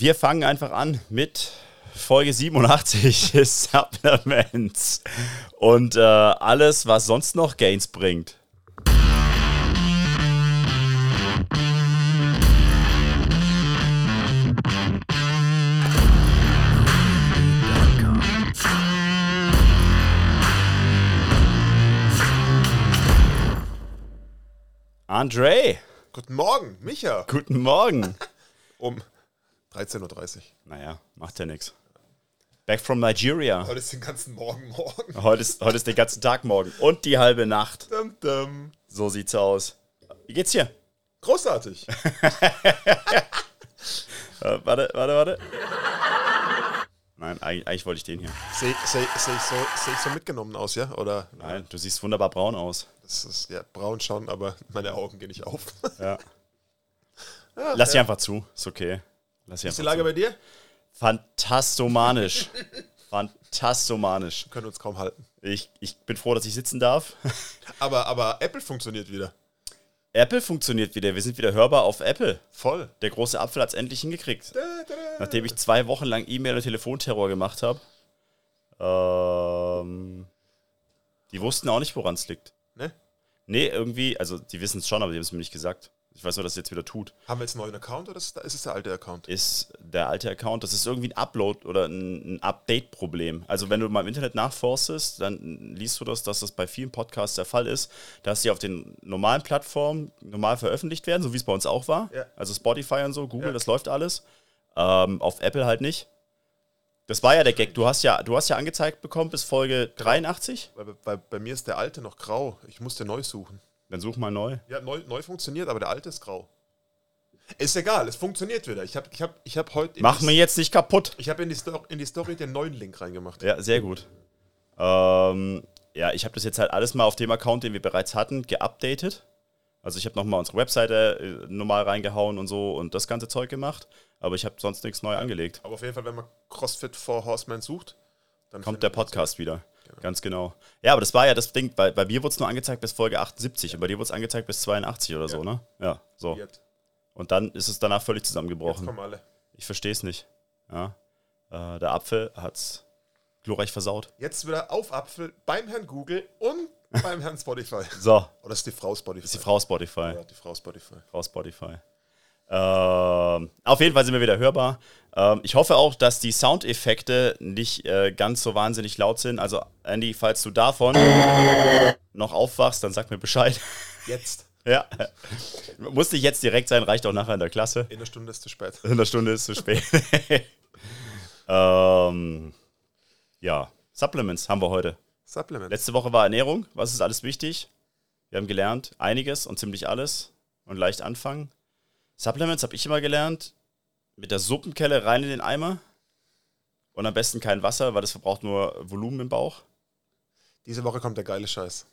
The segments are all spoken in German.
Wir fangen einfach an mit Folge 87 Supplements und äh, alles, was sonst noch Gains bringt. Andre, Guten Morgen, Micha. guten Morgen. Um 13.30 Uhr. Naja, macht ja nichts. Back from Nigeria. Heute ist den ganzen Morgen morgen. Heute ist, heute ist der ganze Tag morgen und die halbe Nacht. Dum, dum. So sieht's aus. Wie geht's dir? Großartig. Äh, warte, warte, warte. Nein, eigentlich, eigentlich wollte ich den hier. Sehe seh, seh ich, so, seh ich so mitgenommen aus, ja? Oder? Nein, du siehst wunderbar braun aus. Das ist ja braun schon, aber meine Augen gehen nicht auf. Ja. Ja, Lass sie ja. einfach zu. Ist okay. Lass sie Ist die Lage zu. bei dir? Fantastomanisch. Fantastomanisch. Wir können uns kaum halten. Ich, ich bin froh, dass ich sitzen darf. Aber, aber Apple funktioniert wieder. Apple funktioniert wieder. Wir sind wieder hörbar auf Apple. Voll. Der große Apfel hat's endlich hingekriegt. Da, da, da. Nachdem ich zwei Wochen lang E-Mail- und Telefonterror gemacht habe. Ähm, die wussten auch nicht, woran es liegt. Ne? Nee, irgendwie, also die wissen es schon, aber die haben es mir nicht gesagt. Ich weiß nur, dass es jetzt wieder tut. Haben wir jetzt einen neuen Account oder ist es, der alte Account? Ist der alte Account, das ist irgendwie ein Upload oder ein, ein Update-Problem. Also wenn du mal im Internet nachforstest, dann liest du das, dass das bei vielen Podcasts der Fall ist, dass sie auf den normalen Plattformen normal veröffentlicht werden, so wie es bei uns auch war. Ja. Also Spotify und so, Google, Ja. das läuft alles. Ähm, auf Apple halt nicht. Das war ja der Gag. Du hast ja, du hast ja angezeigt bekommen bis Folge 83. Weil, bei, bei mir ist der alte noch grau. Ich musste neu suchen. Dann such mal neu. Ja, neu, neu funktioniert, aber der alte ist grau. Ist egal, es funktioniert wieder. Ich habe ich hab, ich hab heute. Mach mir jetzt nicht kaputt. Ich habe in, die Sto- in die Story den neuen Link reingemacht. Ja, sehr gut. Ähm, ja, ich habe das jetzt halt alles mal auf dem Account, den wir bereits hatten, geupdatet. Also ich habe nochmal unsere Webseite äh, normal reingehauen und so und das ganze Zeug gemacht. Aber ich habe sonst nichts neu angelegt. Aber auf jeden Fall, wenn man CrossFit for Horsemen sucht, dann Kommt der Podcast wieder. Ganz genau. Ja, aber das war ja das Ding, bei, bei mir wurde es nur angezeigt bis Folge 78 und bei dir wurde es angezeigt bis 82 oder so, ne? Ja, so. Jetzt, Und dann ist es danach völlig jetzt zusammengebrochen. kommen alle. Ich verstehe es nicht. Ja. Äh, der Apfel hat's glorreich versaut. Jetzt wieder auf Apfel beim Herrn Google und beim Herrn Spotify. So, Oder ist die Frau Spotify? ist die Frau Spotify. Ja, die Frau Spotify. Frau Spotify. Ähm, auf jeden Fall sind wir wieder hörbar. Ähm, ich hoffe auch, dass die Soundeffekte nicht äh, ganz so wahnsinnig laut sind. Also, Andy, falls du davon noch aufwachst, dann sag mir Bescheid. Jetzt. ja. Muss nicht jetzt direkt sein, reicht auch nachher in der Klasse. In einer Stunde ist zu spät. In der Stunde ist zu spät. ähm, ja, Supplements haben wir heute. Supplement. Letzte Woche war Ernährung. Was ist alles wichtig? Wir haben gelernt, einiges und ziemlich alles und leicht anfangen. Supplements habe ich immer gelernt. Mit der Suppenkelle rein in den Eimer. Und am besten kein Wasser, weil das verbraucht nur Volumen im Bauch. Diese Woche kommt der geile Scheiß.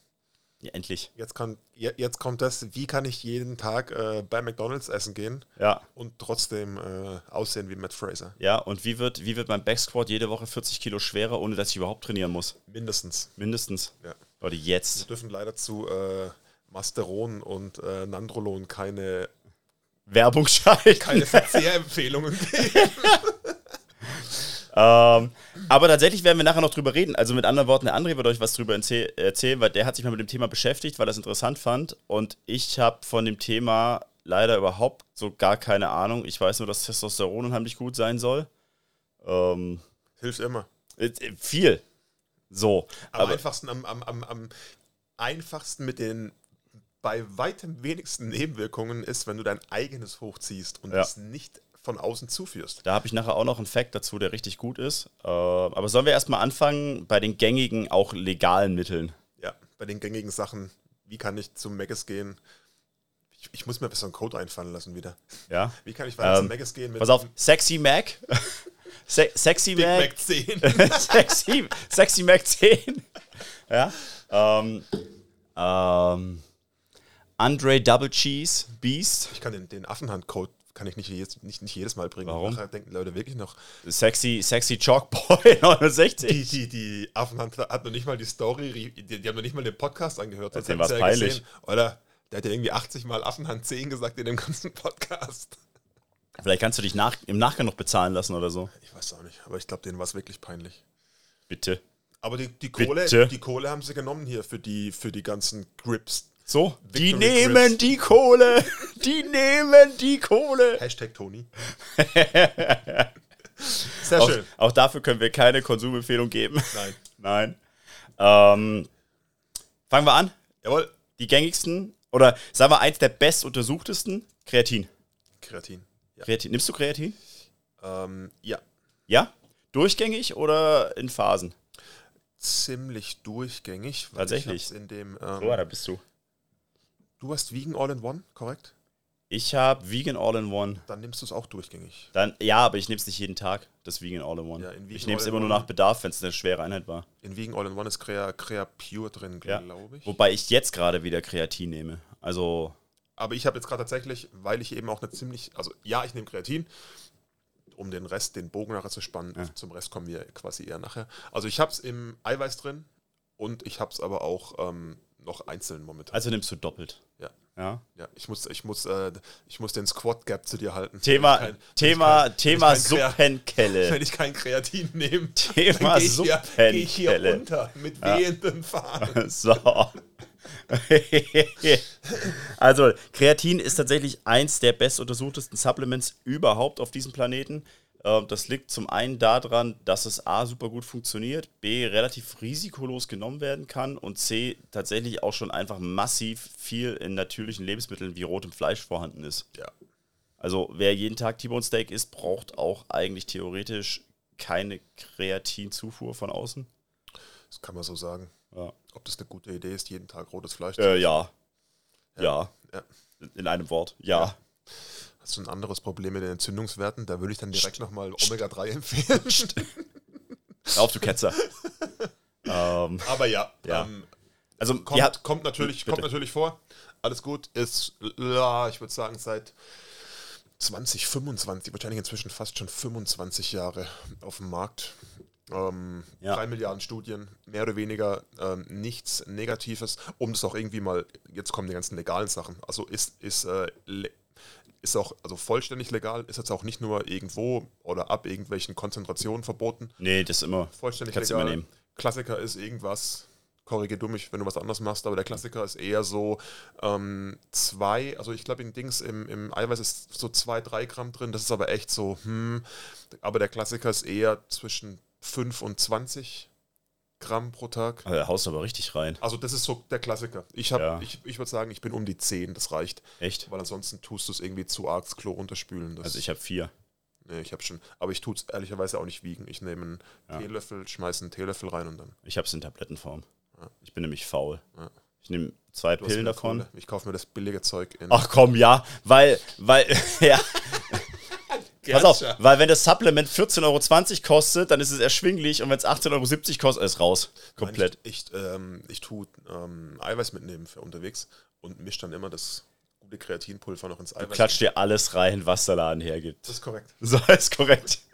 Ja, endlich. Jetzt, je- jetzt kommt das, wie kann ich jeden Tag äh, bei McDonalds essen gehen Ja, und trotzdem äh, aussehen wie Matt Fraser. ja. Und wie wird, wie wird mein Backsquat jede Woche 40 Kilo schwerer, ohne dass ich überhaupt trainieren muss? Mindestens. Mindestens. Ja. Leute, Wir jetzt. dürfen leider zu äh, Masteron und äh, Nandrolon keine, Werbung schalten. keine Verzehrempfehlungen geben. Ähm, aber tatsächlich werden wir nachher noch drüber reden. Also mit anderen Worten, der André wird euch was drüber erzäh- erzählen, weil der hat sich mal mit dem Thema beschäftigt, weil er es interessant fand. Und ich habe von dem Thema leider überhaupt so gar keine Ahnung. Ich weiß nur, dass Testosteron unheimlich gut sein soll. Ähm, Hilft immer. äh, viel. So. Am Aber, einfachsten, am, am, am, am einfachsten mit den bei weitem wenigsten Nebenwirkungen ist, wenn du dein eigenes hochziehst und Ja. es nicht von außen zuführst. da habe ich nachher auch noch einen Fact dazu, der richtig gut ist. Ähm, aber sollen wir erstmal anfangen bei den gängigen, auch legalen Mitteln? Ja, bei den gängigen Sachen, wie kann ich zum Maggis gehen? Ich, ich muss mir so einen Code einfallen lassen wieder. Ja. Wie kann ich weiter zum Ähm, Maggis gehen mit Pass auf, Sexy Mac. Se Sexy Big Mac. Mac 10? sexy, sexy Mac 10. Ja. Ähm, ähm, Andre Double Cheese Beast. Ich kann den, den Affenhand-Code kann ich nicht jedes, nicht, nicht jedes Mal bringen. Warum? Nachher denken Leute wirklich noch, Sexy, sexy Chalkboy 69. die, die, die Affenhand hat noch nicht mal die Story, die, die haben noch nicht mal den Podcast angehört. hätten sie war's peinlich. gesehen. Oder der hat ja irgendwie 80 Mal Affenhand 10 gesagt in dem ganzen Podcast. Vielleicht kannst du dich nach, im Nachgang noch bezahlen lassen oder so. Ich weiß auch nicht, aber ich glaube, denen war es wirklich peinlich. Bitte. Aber die, die, Kohle, Bitte? die Kohle haben sie genommen hier für die, für die ganzen Grips. So, die Victory nehmen Grips. die Kohle. Die nehmen die Kohle. Hashtag Tony. Sehr Auch, schön. auch dafür können wir keine Konsumempfehlung geben. Nein. Nein. Ähm, fangen wir an. Jawohl. Die gängigsten oder sagen wir eins der bestuntersuchtesten, Kreatin. Kreatin. Ja. Kreatin. Nimmst du Kreatin? Ähm, ja. Ja? Durchgängig oder in Phasen? Ziemlich durchgängig. Tatsächlich. In dem, da ähm, bist du. Du hast Vegan All in One, korrekt? Ich habe Vegan All-in-One. Dann nimmst du es auch durchgängig. Dann, ja, aber ich nehme es nicht jeden Tag, das Vegan All-in-One. Ja, ich nehme es immer nur All-in-One- nach Bedarf, wenn es eine schwere Einheit war. In Vegan All in One ist Crea, Crea Pure drin, Ja. glaube ich. Wobei ich jetzt gerade wieder Kreatin nehme. Also, Aber ich habe jetzt gerade tatsächlich, weil ich eben auch eine ziemlich, also ja, ich nehme Kreatin, um den Rest, den Bogen nachher zu spannen. Ja. Zum Rest kommen wir quasi eher nachher. Also ich habe es im Eiweiß drin und ich habe es aber auch ähm, noch einzeln momentan. also nimmst du doppelt. Ja. Ja. ja, ich muss, ich muss, äh, ich muss den Squat Gap zu dir halten. Thema, kein- Thema, Thema kein Krea- Suppenkelle. Wenn ich kein Kreatin nehme, Thema dann gehe ich, hier- Suppenkelle. runter mit wehenden Fahnen. So. also, Kreatin ist tatsächlich eins der bestuntersuchtesten Supplements überhaupt auf diesem Planeten. Ähm, Das liegt zum einen daran, dass es A super gut funktioniert, B relativ risikolos genommen werden kann und C tatsächlich auch schon einfach massiv viel in natürlichen Lebensmitteln wie rotem Fleisch vorhanden ist. Ja, Also wer jeden Tag T-Bone Steak isst, braucht auch eigentlich theoretisch keine Kreatinzufuhr von außen. das kann man so sagen. Ja. Ob das eine gute Idee ist, jeden Tag rotes Fleisch zu Äh, ja. ja. Ja. In einem Wort. Ja. Hast du ein anderes Problem mit den Entzündungswerten? Da würde ich dann direkt nochmal Omega-3 empfehlen. Hör auf, du Ketzer. ähm, Aber ja, Ja. Ähm, also, kommt, ja, kommt, natürlich, kommt natürlich vor. Alles gut. Ist, ja, ich würde sagen, seit 2025, wahrscheinlich inzwischen fast schon 25 Jahre auf dem Markt. Ähm, Ja. Drei Milliarden Studien, mehr oder weniger ähm, nichts Negatives, um das auch irgendwie mal, jetzt kommen die ganzen legalen Sachen. Also ist, ist, äh, ist auch also vollständig legal, ist jetzt auch nicht nur irgendwo oder ab irgendwelchen Konzentrationen verboten. nee, das ist immer. Vollständig Kannst legal. immer nehmen. Klassiker ist irgendwas, korrigier du mich, wenn du was anderes machst, aber der Klassiker ist eher so ähm, zwei, also ich glaube in Dings im, im Eiweiß ist so zwei, drei Gramm drin, das ist aber echt so, hm, aber der Klassiker ist eher zwischen 5 und 20 Gramm pro Tag. Also, da haust du aber richtig rein. Also das ist so der Klassiker. Ich, hab- Ja. ich, ich würde sagen, ich bin um die 10, das reicht, Echt? weil ansonsten tust du es irgendwie zu arg Klo runterspülen. Das, Also ich habe vier. nee, ich habe schon, aber ich tue es ehrlicherweise auch nicht wiegen. Ich nehme einen Ja. Teelöffel, schmeiße einen Teelöffel rein und dann Ich habe es in Tablettenform. Ja. Ich bin nämlich faul. Ja. Ich nehme zwei Du Pillen davon. Kohle. Ich kaufe mir das billige Zeug in. Ach komm, ja, weil, weil, ja. Pass auf, weil wenn das Supplement 14,20 Euro kostet, dann ist es erschwinglich und wenn es 18,70 Euro kostet, ist raus. Komplett. Nein, ich, ich, ähm, ich tue ähm, Eiweiß mitnehmen für unterwegs und mische dann immer das gute Kreatinpulver noch ins Eiweiß. Klatscht dir alles rein, was der Laden hergibt. Das ist korrekt. So ist korrekt.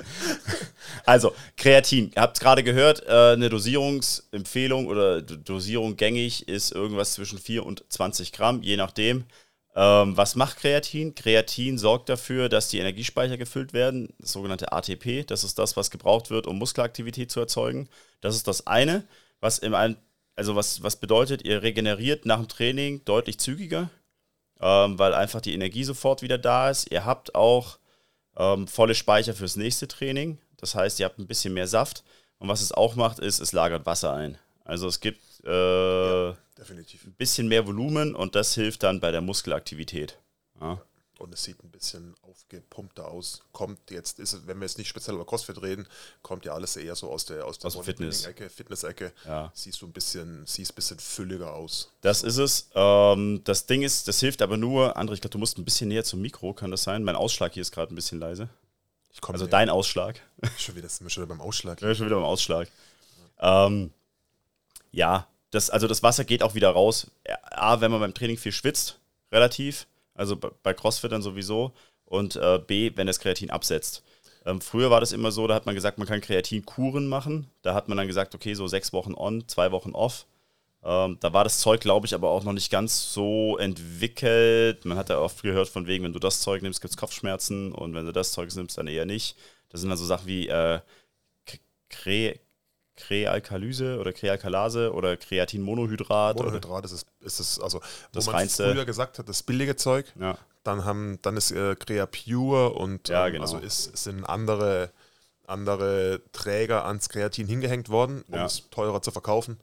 Also, Kreatin. Ihr habt gerade gehört, äh, eine Dosierungsempfehlung oder Dosierung gängig ist irgendwas zwischen 4 und 20 Gramm, je nachdem. Ähm, was macht Kreatin? Kreatin sorgt dafür, dass die Energiespeicher gefüllt werden, das sogenannte ATP. Das ist das, was gebraucht wird, um Muskelaktivität zu erzeugen. Das ist das eine, was im also was, was bedeutet, ihr regeneriert nach dem Training deutlich zügiger, ähm, weil einfach die Energie sofort wieder da ist. Ihr habt auch ähm, volle Speicher fürs nächste Training. Das heißt, ihr habt ein bisschen mehr Saft. Und was es auch macht, ist, es lagert Wasser ein. Also es gibt äh, ein Definitiv. bisschen mehr Volumen und das hilft dann bei der Muskelaktivität. Ja. Und es sieht ein bisschen aufgepumpter aus. Kommt jetzt, ist wenn wir jetzt nicht speziell über CrossFit reden, kommt ja alles eher so aus der, aus der dem Fitness. Bodybuilding-Ecke, Fitness-Ecke. Ja. Siehst du ein bisschen, siehst ein bisschen fülliger aus. Das ist es. Ähm, das Ding ist, das hilft aber nur, André, ich glaube, du musst ein bisschen näher zum Mikro, kann das sein? Mein Ausschlag hier ist gerade ein bisschen leise. Also dein Ausschlag. schon wieder, sind wir schon wieder beim Ausschlag. Ja, schon wieder beim Ausschlag. Ähm, ja, das, also das Wasser geht auch wieder raus. A, wenn man beim Training viel schwitzt, relativ. Also bei, bei CrossFit dann sowieso. Und äh, B, wenn das Kreatin absetzt. Ähm, früher war das immer so, da hat man gesagt, man kann Kreatinkuren machen. Da hat man dann gesagt, okay, so sechs Wochen on, zwei Wochen off. Ähm, da war das Zeug, glaube ich, aber auch noch nicht ganz so entwickelt. Man hat ja oft gehört von wegen, wenn du das Zeug nimmst, gibt es Kopfschmerzen und wenn du das Zeug nimmst, dann eher nicht. Das sind dann so Sachen wie äh, Krealkalyse oder Krealkalase oder Kreatinmonohydrat. Monohydrat ist es, ist es also, Das wo man früher gesagt hat, das billige Zeug, Ja, dann haben, dann ist äh, Crea Pure und Ja, ähm, genau. also ist, sind andere, andere Träger ans Kreatin hingehängt worden, um Ja. es teurer zu verkaufen.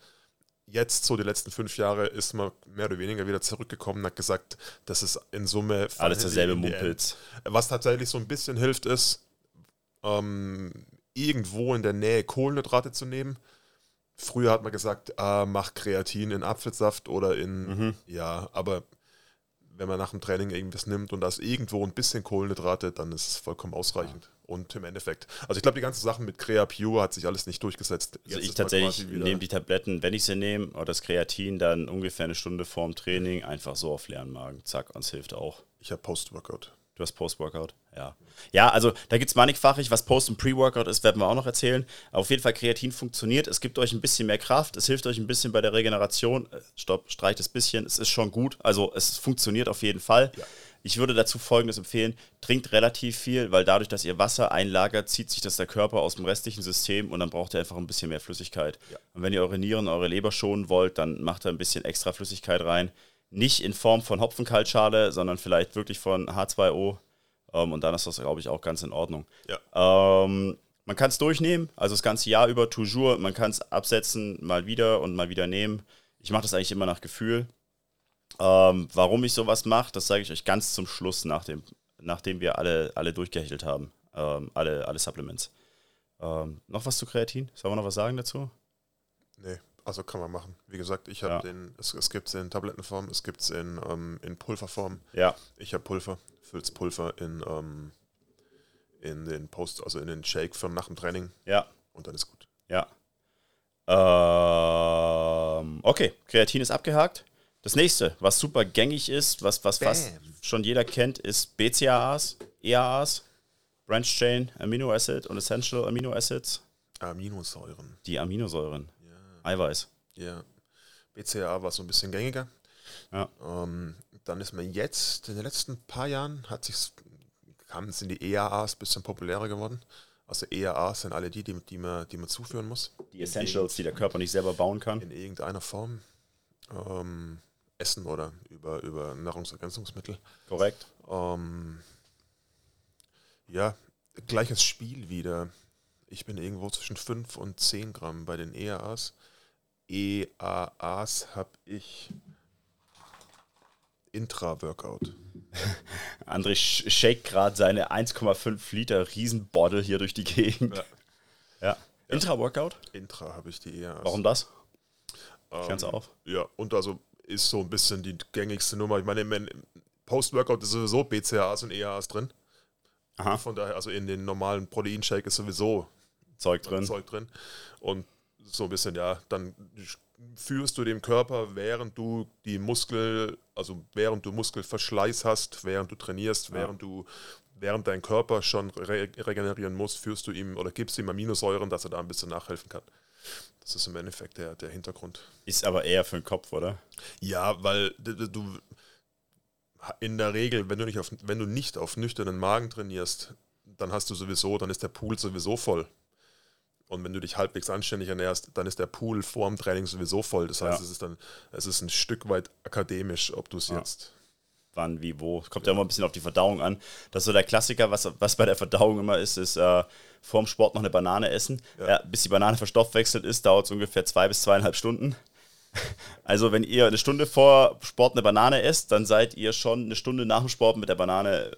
Jetzt, so die letzten fünf Jahre, ist man mehr oder weniger wieder zurückgekommen und hat gesagt, das ist in Summe alles derselbe Mumpitz. Was tatsächlich so ein bisschen hilft, ist, ähm, irgendwo in der Nähe Kohlenhydrate zu nehmen. Früher hat man gesagt, ah, mach Kreatin in Apfelsaft oder in, Mhm. ja, aber wenn man nach dem Training irgendwas nimmt und da ist irgendwo ein bisschen Kohlenhydrate, dann ist es vollkommen ausreichend. Und im Endeffekt, also ich glaube, die ganzen Sachen mit Crea Pure hat sich alles nicht durchgesetzt. Also Jetzt ich tatsächlich nehme die Tabletten, wenn ich sie nehme, oder das Kreatin, dann ungefähr eine Stunde vorm Training, einfach so auf leeren Magen. Zack, und es hilft auch. Ich habe Post-Workout. Du hast Post-Workout? Ja. Ja, also da gibt es mannigfachig. Was Post- und Pre-Workout ist, werden wir auch noch erzählen. Aber auf jeden Fall, Kreatin funktioniert. Es gibt euch ein bisschen mehr Kraft. Es hilft euch ein bisschen bei der Regeneration. Äh, Stopp, streicht es ein bisschen. Es ist schon gut. Also es funktioniert auf jeden Fall. Ja. Ich würde dazu Folgendes empfehlen. Trinkt relativ viel, weil dadurch, dass ihr Wasser einlagert, zieht sich das der Körper aus dem restlichen System und dann braucht ihr einfach ein bisschen mehr Flüssigkeit. Ja. Und wenn ihr eure Nieren, eure Leber schonen wollt, dann macht da ein bisschen extra Flüssigkeit rein. Nicht in Form von Hopfenkaltschale, sondern vielleicht wirklich von H2O. Ähm, und dann ist das, glaube ich, auch ganz in Ordnung. Ja. Ähm, man kann es durchnehmen, also das ganze Jahr über, toujours. Man kann es absetzen, mal wieder und mal wieder nehmen. Ich mache das eigentlich immer nach Gefühl. Ähm, warum ich sowas mache, das sage ich euch ganz zum Schluss, nach dem, nachdem wir alle, alle durchgehechelt haben. Ähm, alle, alle Supplements. Ähm, noch was zu Kreatin? Sollen wir noch was sagen dazu? Nee, also kann man machen. Wie gesagt, ich habe Ja. den, es, es gibt es in Tablettenform, es gibt es in, ähm, in Pulverform. Ja, Ich habe Pulver, füll's Pulver in, ähm, in den Post, also in den Shake für nach dem Training ja, und dann ist gut. ja. Ähm, okay, Kreatin ist abgehakt. Das nächste, was super gängig ist, was, was fast schon jeder kennt, ist BCAAs, EAAs, Branch Chain Amino Acid und Essential Amino Acids, Aminosäuren. die Aminosäuren, Eiweiß. ja. BCAA war so ein bisschen gängiger. Ja. Ähm, dann ist man jetzt, in den letzten paar Jahren, hat sich kamen sind die EAAs ein bisschen populärer geworden. Also EAAs sind alle die, die, die, man, die man zuführen muss. Die Essentials, die der Körper nicht selber bauen kann. In irgendeiner Form. Ähm, Essen oder über, über Nahrungsergänzungsmittel. Korrekt. Ähm, ja, gleiches Spiel wieder. Ich bin irgendwo zwischen 5 und 10 Gramm bei den EAAs. EAAs habe ich Intra-Workout. André sh- shake gerade seine 1,5 Liter Riesenbottle hier durch die Gegend. Ja. Ja. Intra-Workout? Intra habe ich die EAAs. Warum das? Ähm, Klär's auf. Ja, und also ist so ein bisschen die gängigste Nummer. Ich meine, im Post-Workout ist sowieso BCAAs und EAAs drin. Aha, Von daher, also in den normalen Proteinshake ist sowieso Zeug drin. Zeug drin. Und so ein bisschen, ja, dann führst du dem Körper, während du die Muskel, also während du Muskelverschleiß hast, während du trainierst, Ja. während du, während dein Körper schon re regenerieren muss, führst du ihm oder gibst ihm Aminosäuren, dass er da ein bisschen nachhelfen kann. Das ist im Endeffekt der, der Hintergrund. Ist aber eher für den Kopf, oder? Ja, weil du in der Regel, wenn du nicht auf, wenn du nicht auf nüchternen Magen trainierst, dann hast du sowieso, dann ist der Pool sowieso voll. Und wenn du dich halbwegs anständig ernährst, dann ist der Pool vor dem Training sowieso voll. Das heißt, Ja. es ist dann, es ist ein Stück weit akademisch, ob du es Ja. jetzt. Wann, wie, wo. Kommt ja immer ein bisschen auf die Verdauung an. Das ist so der Klassiker, was, was bei der Verdauung immer ist, ist äh, vorm Sport noch eine Banane essen. Bis die Banane verstoffwechselt ist, dauert es ungefähr zwei bis zweieinhalb Stunden. Also wenn ihr eine Stunde vor Sport eine Banane esst, dann seid ihr schon eine Stunde nach dem Sport mit der Banane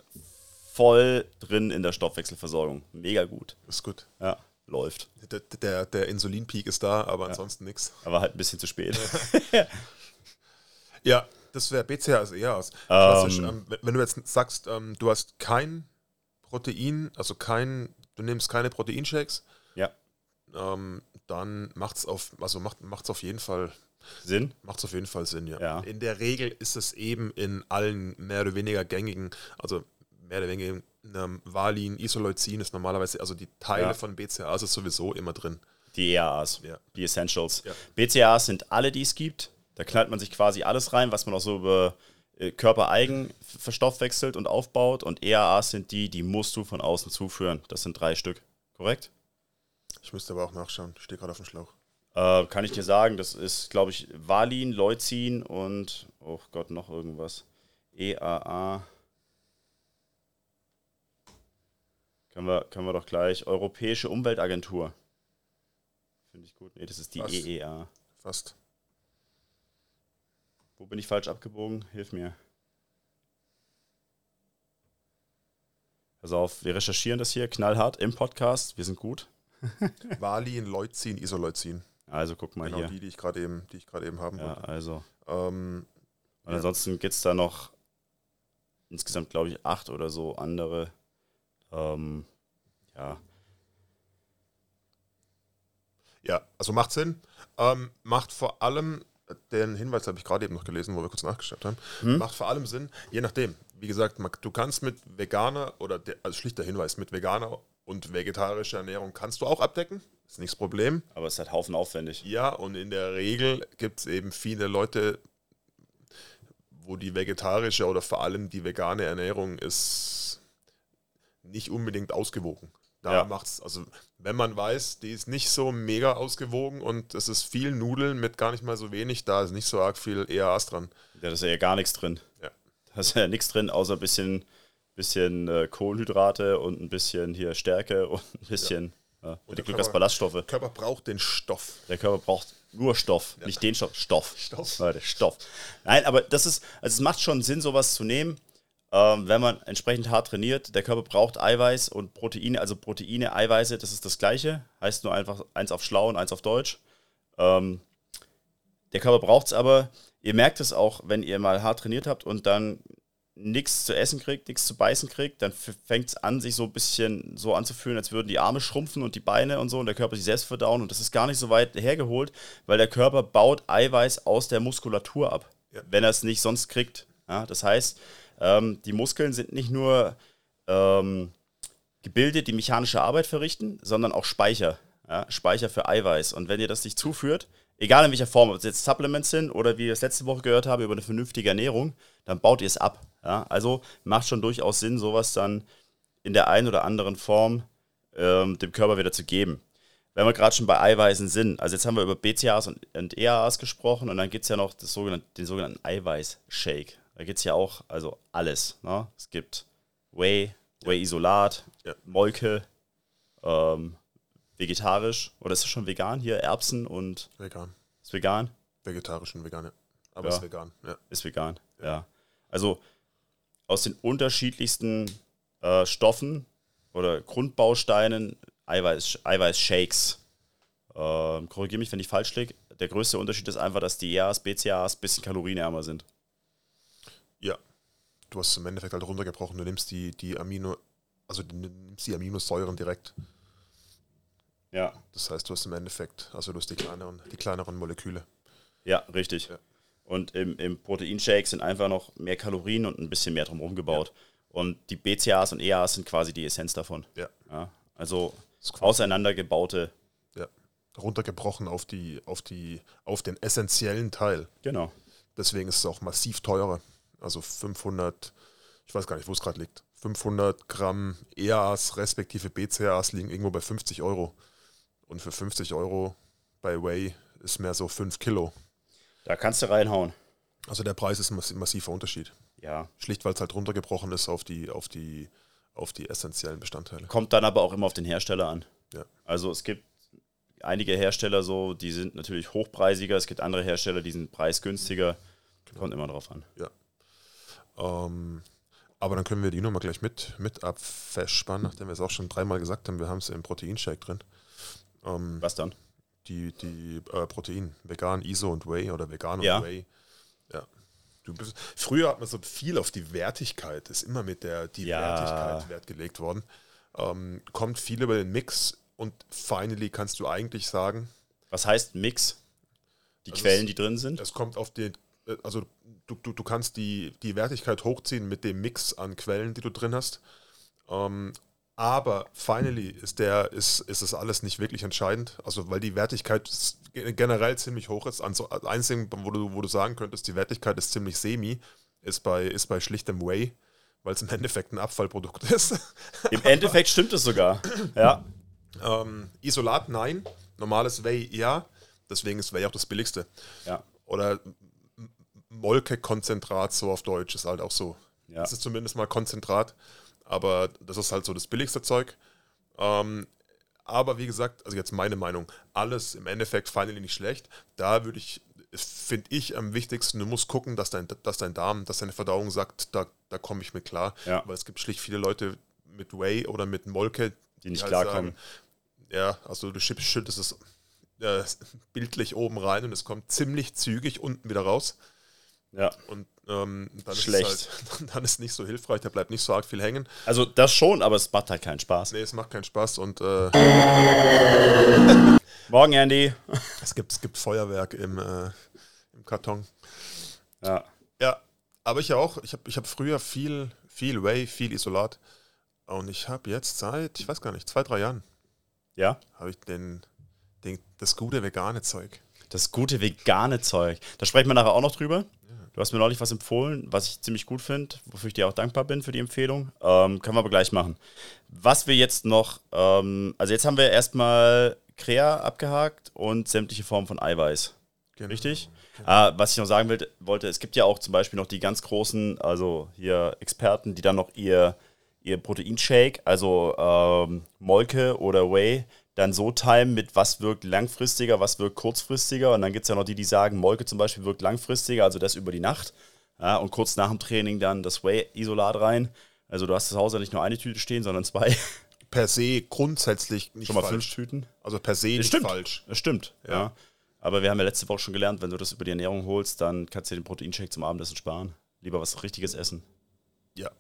voll drin in der Stoffwechselversorgung. Mega gut. Ist gut. Ja, läuft. Der, der, der Insulinpeak ist da, aber ansonsten nichts. Aber halt ein bisschen zu spät. Ja, das wäre BCAAs eher aus. Klassisch, Ähm. ähm, wenn- du jetzt sagst, ähm, du hast kein Protein, also kein, du nimmst keine Proteinshakes, ja. ähm, dann macht es auf, also macht macht's auf jeden Fall, Sinn? macht's auf jeden Fall Sinn, ja. Ja. In der Regel ist es eben in allen mehr oder weniger gängigen, also mehr oder weniger ähm, Valin, Isoleucin ist normalerweise, also die Teile Ja. von BCAAs ist sowieso immer drin. Die EAAs, Ja. die Essentials. Ja. BCAAs sind alle, die es gibt. Da knallt man sich quasi alles rein, was man auch so über äh, körpereigen verstoffwechselt und aufbaut. Und EAAs sind die, die musst du von außen zuführen. Das sind drei Stück. Korrekt? Ich müsste aber auch nachschauen. Ich stehe gerade auf dem Schlauch. Äh, kann ich dir sagen, das ist, glaube ich, Valin, Leucin und, oh Gott, noch irgendwas. EAA. Können wir, können wir doch gleich. Europäische Umweltagentur. Finde ich gut. Nee, das ist die Was? EEA. Fast. Wo bin ich falsch abgebogen? Hilf mir. Pass auf, wir recherchieren das hier knallhart im Podcast. Wir sind gut. Valin, Leucin, Isoleucin. Also guck mal Genau hier. die, die ich gerade eben, die ich gerade eben haben Ja, wollte. also. Ähm, Und Ja. ansonsten gibt es da noch insgesamt, glaube ich, acht oder so andere. Ähm, ja, ja, also macht Sinn. Ähm, macht vor allem, den Hinweis habe ich gerade eben noch gelesen, wo wir kurz nachgeschaut haben. Hm? Macht vor allem Sinn, je nachdem. Wie gesagt, du kannst mit veganer oder, der, also schlichter Hinweis, mit veganer und vegetarischer Ernährung kannst du auch abdecken. Ist nichts Problem. aber es ist halt Haufen aufwendig. Ja, und in der Regel gibt es eben viele Leute, wo die vegetarische oder vor allem die vegane Ernährung ist nicht unbedingt ausgewogen. Da Ja. macht's, also wenn man weiß, die ist nicht so mega ausgewogen und es ist viel Nudeln mit gar nicht mal so wenig, da ist nicht so arg viel EAAs dran. Ja, da ist ja gar nichts drin. Ja. Da ist ja nichts drin, außer ein bisschen, bisschen äh, Kohlenhydrate und ein bisschen hier Stärke und ein bisschen ja. mit der Glück als Körper- Ballaststoffe. Der Körper braucht den Stoff. Der Körper braucht nur Stoff, nicht den Stoff, Stoff. Stoff. Leute, Stoff. Nein, aber das ist, also es macht schon Sinn, sowas zu nehmen, ähm, wenn man entsprechend hart trainiert. Der Körper braucht Eiweiß und Proteine, also Proteine, Eiweiße, das ist das Gleiche. Heißt nur einfach eins auf Schlau und eins auf Deutsch. Ähm, der Körper braucht es aber. Ihr merkt es auch, wenn ihr mal hart trainiert habt und dann nichts zu essen kriegt, nichts zu beißen kriegt, dann fängt es an, sich so ein bisschen so anzufühlen, als würden die Arme schrumpfen und die Beine und so und der Körper sich selbst verdauen und das ist gar nicht so weit hergeholt, weil der Körper baut Eiweiß aus der Muskulatur ab, Ja. wenn er es nicht sonst kriegt. Ja, das heißt, ähm, die Muskeln sind nicht nur ähm, Gebilde, die mechanische Arbeit verrichten, sondern auch Speicher. Ja, Speicher für Eiweiß. Und wenn ihr das nicht zuführt, egal in welcher Form, ob es jetzt Supplements sind oder wie wir es letzte Woche gehört haben, über eine vernünftige Ernährung, dann baut ihr es ab. Ja, also macht schon durchaus Sinn, sowas dann in der einen oder anderen Form ähm, dem Körper wieder zu geben. Wenn wir gerade schon bei Eiweißen sind, also jetzt haben wir über BCAAs und, und EAAs gesprochen und dann gibt es ja noch sogenannte, den sogenannten Eiweiß-Shake. Da gibt es ja auch also alles. Ne? Es gibt Whey, Whey-Isolat, Ja. Molke, ähm, vegetarisch oder ist es schon vegan hier? Erbsen und Vegan. ist vegan? Vegetarisch und vegan, ja. Aber Ja. ist vegan, ja. Ist vegan, ja. Also aus den unterschiedlichsten äh, Stoffen oder Grundbausteinen Eiweiß, Eiweiß-Shakes. Ähm, Korrigiere mich, wenn ich falsch liege. Der größte Unterschied ist einfach, dass die EAs, BCAAs ein bisschen kalorienärmer sind. Ja. Du hast im Endeffekt halt runtergebrochen. Du nimmst die, die Amino, also du nimmst die Aminosäuren direkt. Ja. Das heißt, du hast im Endeffekt, also du hast die kleineren, die kleineren Moleküle. Ja, richtig. Ja. Und im, im Proteinshake sind einfach noch mehr Kalorien und ein bisschen mehr drumherum gebaut. Und die BCAAs und EAAs sind quasi die Essenz davon. Ja. Ja, also quasi- auseinandergebaute. Ja. Runtergebrochen auf die, auf die, auf den essentiellen Teil. Genau. Deswegen ist es auch massiv teurer. Also 500, ich weiß gar nicht, wo es gerade liegt. 500 Gramm EAAs respektive BCAAs liegen irgendwo bei 50 Euro. Und für 50 Euro bei Whey ist mehr so 5 Kilo. Da kannst du reinhauen. Also der Preis ist ein massi- massiver Unterschied. Ja. Schlicht, weil es halt runtergebrochen ist auf die, auf die, auf die essentiellen Bestandteile. Kommt dann aber auch immer auf den Hersteller an. Ja. Also es gibt einige Hersteller so, die sind natürlich hochpreisiger, es gibt andere Hersteller, die sind preisgünstiger. Kommt immer drauf an. Ähm, aber dann können wir die Nummer gleich mit, mit abverspannen, nachdem wir es auch schon dreimal gesagt haben. Wir haben es im Proteinshake drin. Ähm, Was dann? die, die äh, Protein, vegan, ISO und Whey oder vegan Ja. und Whey. Ja. Du bist, früher hat man so viel auf die Wertigkeit, ist immer mit der die Ja. Wertigkeit Wert gelegt worden. Ähm, kommt viel über den Mix und finally kannst du eigentlich sagen, Was heißt Mix? Die Also Quellen, es- die drin sind? es kommt auf den, äh, also du, du, du kannst die, die Wertigkeit hochziehen mit dem Mix an Quellen, die du drin hast. Ähm, Aber finally ist der, ist, ist es alles nicht wirklich entscheidend. Also weil die Wertigkeit generell ziemlich hoch ist. Also einzige, wo du, wo du sagen könntest, die Wertigkeit ist ziemlich semi, ist bei, ist bei schlichtem Whey, weil es im Endeffekt ein Abfallprodukt ist. Im Endeffekt stimmt es sogar. Ja. Ähm, Isolat, nein. Normales Whey, ja. Deswegen ist Whey auch das billigste. Ja. Oder Molke-Konzentrat, so auf Deutsch, ist halt auch so. Ja. Das ist zumindest mal Konzentrat, aber das ist halt so das billigste Zeug. Ähm, aber wie gesagt, also jetzt meine Meinung, alles im Endeffekt finally nicht schlecht. Da würde ich, finde ich am wichtigsten, du musst gucken, dass dein, dass dein Darm, dass deine Verdauung sagt, da, da komme ich mit klar. Ja. Weil es gibt schlicht viele Leute mit Whey oder mit Molke, Die nicht halt klarkommen. Ja, also du schüttest es äh, bildlich oben rein und es kommt ziemlich zügig unten wieder raus. Ja. Und ähm, dann, Schlecht. Ist halt, dann ist nicht so hilfreich, da bleibt nicht so arg viel hängen. Also das schon, aber es macht halt keinen Spaß. Nee, es macht keinen Spaß und äh, Morgen, Andy. es, gibt, es gibt Feuerwerk im, äh, im Karton. Ja. Ja, aber ich auch. Ich habe ich hab früher viel, viel Whey, viel Isolat. Und ich habe jetzt seit, ich weiß gar nicht, zwei, drei Jahren, Ja. habe ich den, den, das gute vegane Zeug. Das gute vegane Zeug. Da sprechen wir nachher auch noch drüber. Du hast mir neulich was empfohlen, was ich ziemlich gut finde, wofür ich dir auch dankbar bin für die Empfehlung. Ähm, können wir aber gleich machen. Was wir jetzt noch, ähm, also jetzt haben wir erstmal Krea abgehakt und sämtliche Formen von Eiweiß. Genau. Richtig? Ah, was ich noch sagen will, wollte, es gibt ja auch zum Beispiel noch die ganz großen, also hier Experten, die dann noch ihr, ihr Proteinshake, also ähm, Molke oder Whey, dann so timen mit was wirkt langfristiger, was wirkt kurzfristiger. Und dann gibt es ja noch die, die sagen, Molke zum Beispiel wirkt langfristiger, also das über die Nacht. Ja, und kurz nach dem Training dann das Whey-Isolat rein. Also du hast zu Hause nicht nur eine Tüte stehen, sondern zwei. Per se grundsätzlich nicht Schon mal falsch. fünf Tüten. Also per se nicht stimmt. falsch. Das stimmt, ja. Ja. Aber wir haben ja letzte Woche schon gelernt, wenn du das über die Ernährung holst, dann kannst du dir den Proteinshake zum Abendessen sparen. Lieber was Richtiges essen. Ja.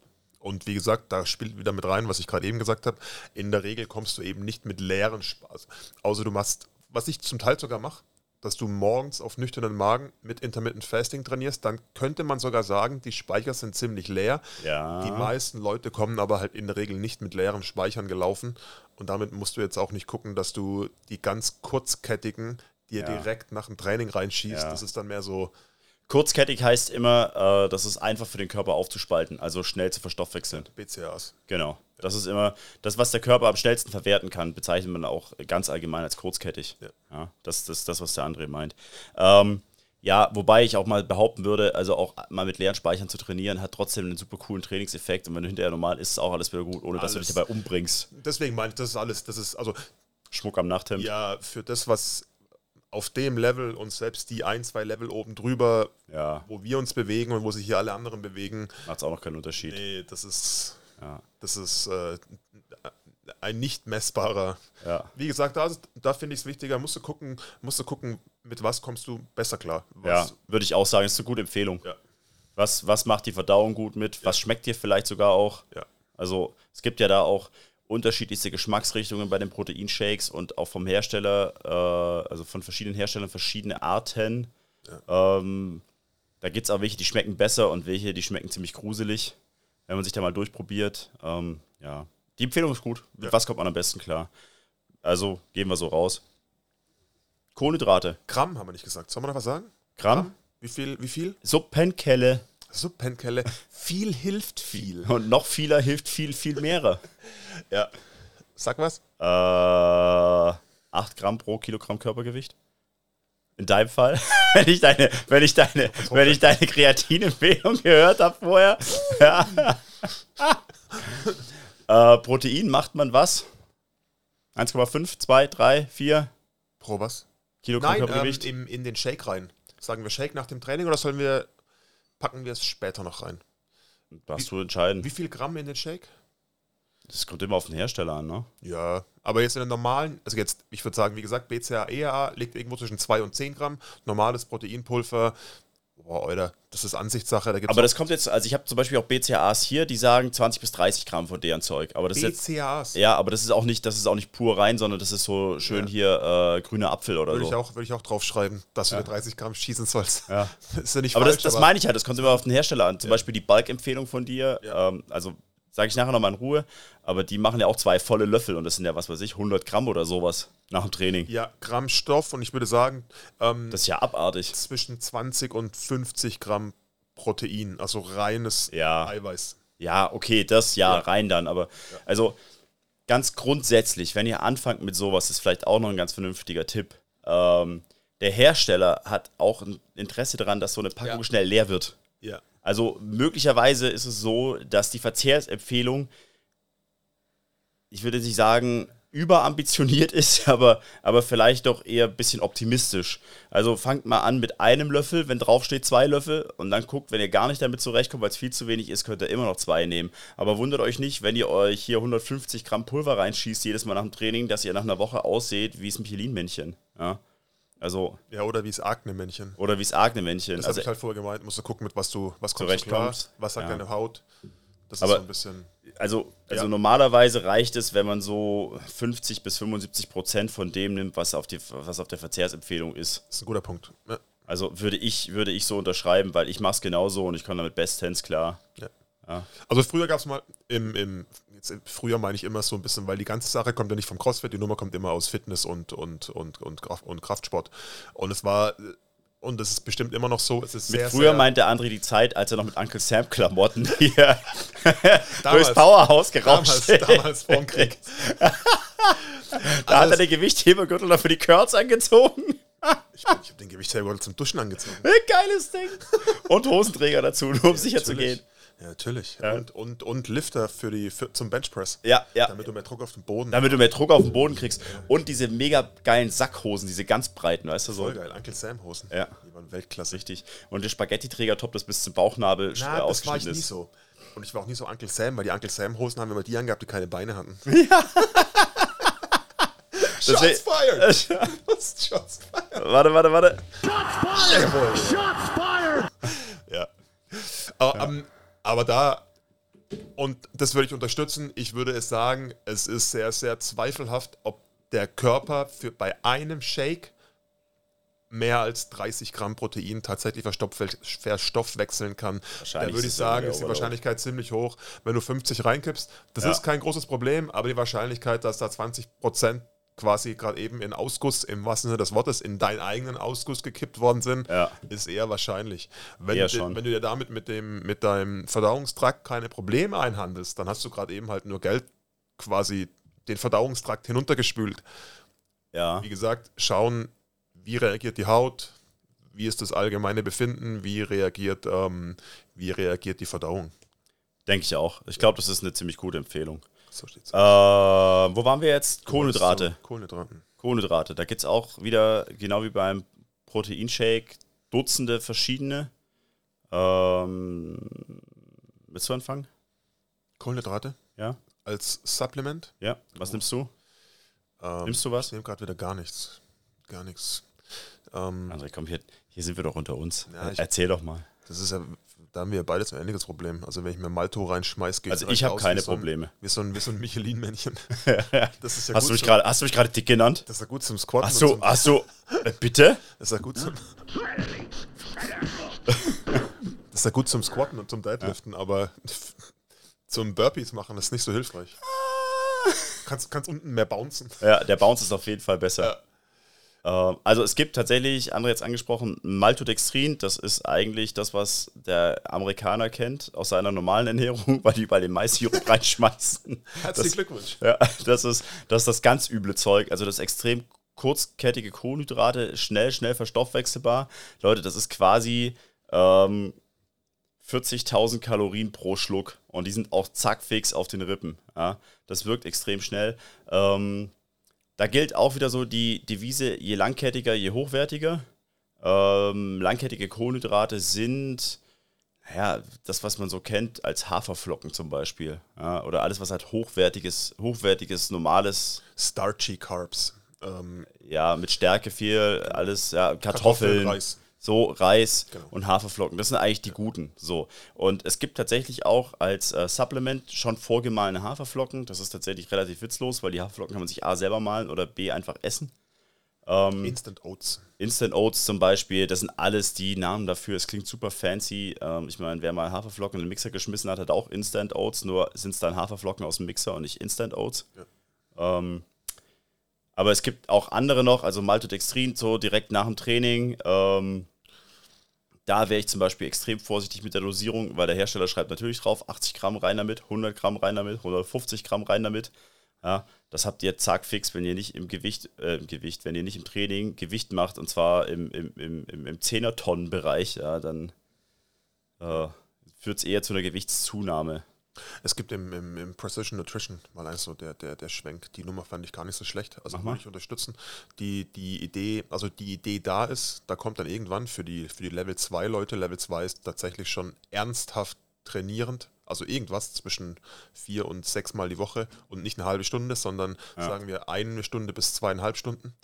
Und wie gesagt, da spielt wieder mit rein, was ich gerade eben gesagt habe. In der Regel kommst du eben nicht mit leeren Spaß. Außer du machst, was ich zum Teil sogar mache, dass du morgens auf nüchternen Magen mit Intermittent Fasting trainierst, dann könnte man sogar sagen, die Speicher sind ziemlich leer. Ja. Die meisten Leute kommen aber halt in der Regel nicht mit leeren Speichern gelaufen. Und damit musst du jetzt auch nicht gucken, dass du die ganz kurzkettigen dir Ja. direkt nach dem Training reinschießt. Ja. Das ist dann mehr so, Kurzkettig heißt immer, äh, das ist einfach für den Körper aufzuspalten, also schnell zu verstoffwechseln. BCAAs. Genau. Das ist immer das, was der Körper am schnellsten verwerten kann, bezeichnet man auch ganz allgemein als kurzkettig. Ja. das, das ist das, was der André meint. Ähm, ja, wobei ich auch mal behaupten würde, also auch mal mit leeren Speichern zu trainieren, hat trotzdem einen super coolen Trainingseffekt und wenn du hinterher normal isst, ist auch alles wieder gut, ohne dass du dich Alles. dabei umbringst. Deswegen meine ich, das ist alles, das ist, also Schmuck am Nachthemd. Ja, für das, was auf dem Level und selbst die ein, zwei Level oben drüber, Ja, wo wir uns bewegen und wo sich hier alle anderen bewegen, macht es auch noch keinen Unterschied. nee, das ist, Ja. das ist äh, ein nicht messbarer. Ja. Wie gesagt, da, da finde ich es wichtiger, musst du gucken, musst du gucken, mit was kommst du besser klar. Ja, Was, würde ich auch sagen, ist eine gute Empfehlung. Ja. Was, was macht die Verdauung gut mit? Was schmeckt dir vielleicht sogar auch? Ja. Also es gibt ja da auch unterschiedlichste Geschmacksrichtungen bei den Proteinshakes und auch vom Hersteller, äh, also von verschiedenen Herstellern verschiedene Arten. Ähm, da gibt es auch welche, die schmecken besser und welche, die schmecken ziemlich gruselig, wenn man sich da mal durchprobiert. Ähm, ja, die Empfehlung ist gut. Mit Ja. was kommt man am besten klar? Also gehen wir so raus. Kohlenhydrate, Gramm haben wir nicht gesagt. Sollen wir noch was sagen? Gramm, Wie viel? Wie viel? Suppenkelle. Suppenkelle. viel hilft viel. Und noch vieler hilft viel, viel mehrer. Ja. Sag was? Äh, 8 Gramm pro Kilogramm Körpergewicht. In deinem Fall, wenn ich deine, wenn ich deine, wenn ich deine Kreatinempfehlung gehört habe vorher. Ja. äh, Protein macht man was? 1,5, 2, 3, 4 Pro was? Kilogramm Nein, ähm, Körpergewicht? im, in den Shake rein. Sagen wir Shake nach dem Training oder sollen wir, packen wir es später noch rein? Darfst du entscheiden. Wie viel Gramm in den Shake? Das kommt immer auf den Hersteller an, ne? Ja, aber jetzt in der normalen, also jetzt, ich würde sagen, wie gesagt, BCA, EAA liegt irgendwo zwischen 2 und 10 Gramm. Normales Proteinpulver, boah, Alter, das ist Ansichtssache. Da gibt's Aber das kommt jetzt, also ich habe zum Beispiel auch BCAAs hier, die sagen 20 bis 30 Gramm von deren Zeug. Aber das ist jetzt, BCAAs. ja, aber das ist auch nicht, das ist auch nicht pur rein, sondern das ist so schön hier äh, grüner Apfel oder Würde so. ich, auch, würde ich auch draufschreiben, dass du dir 30 Gramm schießen sollst. Ja. Das ist ja nicht Aber das, falsch, das meine ich halt, das kommt immer auf den Hersteller an. Zum Beispiel die Bulk-Empfehlung von dir, Ja. ähm, also Sage ich nachher nochmal in Ruhe. Aber die machen ja auch zwei volle Löffel und das sind ja, was weiß ich, 100 Gramm oder sowas nach dem Training. Ja, Gramm Stoff und ich würde sagen, ähm, Das ist ja abartig. zwischen 20 und 50 Gramm Protein, also reines Ja. Eiweiß. Ja, okay, das ja, Ja. rein dann. Aber also ganz grundsätzlich, wenn ihr anfangt mit sowas, ist vielleicht auch noch ein ganz vernünftiger Tipp. Ähm, der Hersteller hat auch ein Interesse daran, dass so eine Packung Ja. schnell leer wird. Ja. Also möglicherweise ist es so, dass die Verzehrsempfehlung, ich würde nicht sagen, überambitioniert ist, aber, aber vielleicht doch eher ein bisschen optimistisch. Also fangt mal an mit einem Löffel, wenn draufsteht zwei Löffel und dann guckt, wenn ihr gar nicht damit zurechtkommt, weil es viel zu wenig ist, könnt ihr immer noch zwei nehmen. Aber wundert euch nicht, wenn ihr euch hier 150 Gramm Pulver reinschießt jedes Mal nach dem Training, dass ihr nach einer Woche ausseht wie es Michelin-Männchen. Ja? Also, Ja, oder wie es Akne-Männchen. oder wie es Agne-Männchen. Das Also, habe ich halt vorher gemeint, musst du gucken, mit was du was kommst du Zurechtkommst. klar, was sagt Ja. deine Haut. Das ist Aber- so ein bisschen. Also, also Ja. normalerweise reicht es, wenn man so 50 bis 75 Prozent von dem nimmt, was auf, die, was auf der Verzehrsempfehlung ist. Das ist ein guter Punkt. Ja. Also würde ich, würde ich so unterschreiben, weil ich mache es genauso und ich komme damit bestens klar. Also früher gab es mal im, im jetzt früher meine ich immer so ein bisschen, weil die ganze Sache kommt ja nicht vom CrossFit, die Nummer kommt immer aus Fitness und und und und, und Kraftsport. Und es war und es ist bestimmt immer noch so, es ist Mit sehr früher meinte André die Zeit, als er noch mit Uncle Sam Klamotten hier Damals. durchs Powerhouse gerauscht damals, ist. damals vor dem Krieg. Da hat er den Gewichthebergürtel noch für die Curls angezogen. Ich, ich habe den Gewichtheber zum Duschen angezogen. Geiles Ding. Und Hosenträger dazu, nur um sicher zu Natürlich. gehen. Ja, natürlich. Ja. Und, und, und Lifter für die, für, zum Benchpress. Ja, ja. Damit du mehr Druck auf den Boden Damit du mehr Druck auf den Boden kriegst. Und diese mega geilen Sackhosen, diese ganz breiten, weißt du so? Voll geil. Uncle Sam Hosen. Ja. Die waren Weltklasse. Richtig. Und der Spaghetti-Träger-Top, das bis zum Bauchnabel äh, Na, das war ich nie ist. so. Und ich war auch nie so Uncle Sam, weil die Uncle Sam Hosen haben immer die angehabt, die keine Beine hatten. Das wär- fired! Shots fired! Warte, warte, warte. Ja. Aber, ähm, aber da, und das würde ich unterstützen, ich würde es sagen, es ist sehr, sehr zweifelhaft, ob der Körper für bei einem Shake mehr als 30 Gramm Protein tatsächlich verstoffwe- verstoffwechseln kann. Da würde ich sagen, ist die. Wahrscheinlichkeit ziemlich hoch. Wenn du 50 reinkippst, das Ja. ist kein großes Problem, aber die Wahrscheinlichkeit, dass da 20 Prozent quasi gerade eben in Ausguss, im wahrsten Sinne des Wortes, in deinen eigenen Ausguss gekippt worden sind, Ja. ist eher wahrscheinlich. Wenn, Eher du, wenn du dir damit mit, dem, mit deinem Verdauungstrakt keine Probleme einhandelst, dann hast du gerade eben halt nur Geld quasi den Verdauungstrakt hinuntergespült. Ja. Wie gesagt, schauen, wie reagiert die Haut, wie ist das allgemeine Befinden, wie reagiert, ähm, wie reagiert die Verdauung. Denke ich auch. Ich glaube, das ist eine ziemlich gute Empfehlung. So steht's. Äh, wo waren wir jetzt? Kohlenhydrate. So, Kohlenhydraten. Kohlenhydrate. Da gibt es auch wieder, genau wie beim Proteinshake, Dutzende verschiedene. Ähm, willst du anfangen? Kohlenhydrate Ja? als Supplement. Ja? Was nimmst du? Ähm, Nimmst du was? Ich nehme gerade wieder gar nichts. Gar nichts. Ähm, André, komm, hier, hier sind wir doch unter uns. Ja, ich- Erzähl doch mal. Das ist ja, da haben wir ja beide so ein ähnliches Problem. Also wenn ich mir Malto reinschmeiß, geht Also ich habe keine Probleme. Wie so ein, wie so ein Michelin-Männchen. Das ist ja Hast gut du mich gerade, hast du mich gerade dick genannt? Das ist ja gut zum Squatten. Ach so, und ach so. Äh, bitte? das ist ja gut zum, das ist ja gut zum Squatten und zum Deadliften, aber zum Burpees machen ist nicht so hilfreich. Kannst, kannst unten mehr bouncen. Ja, der Bounce ist auf jeden Fall besser. Ähm, also es gibt tatsächlich, André jetzt angesprochen, Maltodextrin. Das ist eigentlich das, was der Amerikaner kennt aus seiner normalen Ernährung, weil die bei den Mais-Sirup reinschmeißen. Herzlichen Glückwunsch. Ja, das ist, das ist das ganz üble Zeug. Also das extrem kurzkettige Kohlenhydrate, schnell, schnell verstoffwechselbar. Leute, das ist quasi ähm, 40.000 Kalorien pro Schluck und die sind auch zackfix auf den Rippen. Ja? Das wirkt extrem schnell. Ähm, da gilt auch wieder so die Devise, je langkettiger, je hochwertiger. Ähm, langkettige Kohlenhydrate sind, naja, das, was man so kennt als Haferflocken zum Beispiel. Ja? Oder alles, was halt hochwertiges, hochwertiges, normales, Starchy Carbs. Ähm, ja, mit Stärke viel, alles, ja, Kartoffeln. Reis. So, Reis Genau. und Haferflocken, das sind eigentlich die guten. So. Und es gibt tatsächlich auch als äh, Supplement schon vorgemahlene Haferflocken. Das ist tatsächlich relativ witzlos, weil die Haferflocken kann man sich A selber malen oder B einfach essen. Ähm, Instant Oats. Instant Oats zum Beispiel, das sind alles die Namen dafür. Es klingt super fancy. Ähm, ich meine, wer mal Haferflocken in den Mixer geschmissen hat, hat auch Instant Oats, nur sind es dann Haferflocken aus dem Mixer und nicht Instant Oats. Ja. Ähm, aber es gibt auch andere noch, also Maltodextrin, so direkt nach dem Training. Ähm, da wäre ich zum Beispiel extrem vorsichtig mit der Dosierung, weil der Hersteller schreibt natürlich drauf, 80 Gramm rein damit, 100 Gramm rein damit, 150 Gramm rein damit. Ja, das habt ihr zack fix, wenn ihr nicht im Gewicht, äh, im Gewicht, wenn ihr nicht im Training Gewicht macht und zwar im, im, im, im, im 10er-Tonnen-Bereich, ja, dann äh, führt es eher zu einer Gewichtszunahme. Es gibt im, im, im, Precision Nutrition mal eins so der, der, der Schwenk. Die Nummer fand ich gar nicht so schlecht. Also würde ich unterstützen. Die, die Idee, also die Idee da ist, da kommt dann irgendwann für die, für die Level 2 Leute, Level 2 ist tatsächlich schon ernsthaft trainierend. Also irgendwas zwischen vier und sechs Mal die Woche und nicht eine halbe Stunde, sondern ja. sagen wir eine Stunde bis zweieinhalb Stunden.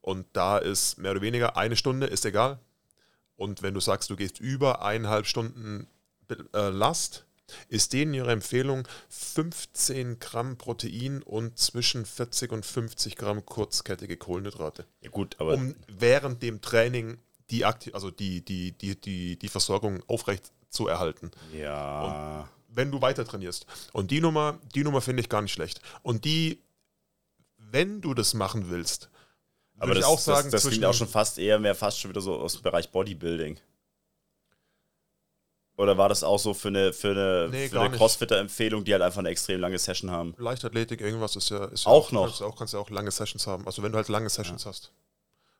Und da ist mehr oder weniger eine Stunde, ist egal. Und wenn du sagst, du gehst über eineinhalb Stunden äh, Last, ist denen ihre Empfehlung 15 Gramm Protein und zwischen 40 und 50 Gramm kurzkettige Kohlenhydrate. Ja gut, aber um während dem Training die, Akti also die, die, die, die, die Versorgung aufrecht zu erhalten. Ja. Und wenn du weiter trainierst. Und die Nummer, die Nummer finde ich gar nicht schlecht. Und die, wenn du das machen willst, aber das, ich auch sagen, das, das klingt auch schon fast eher mehr fast schon wieder so aus dem Bereich Bodybuilding. Oder war das auch so für eine, für eine, nee, eine Crossfitter-Empfehlung, die halt einfach eine extrem lange Session haben? Leichtathletik, irgendwas ist ja. Ist ja auch, noch. Kannst du auch, kannst ja auch lange Sessions haben. Also wenn du halt lange Sessions ja. hast.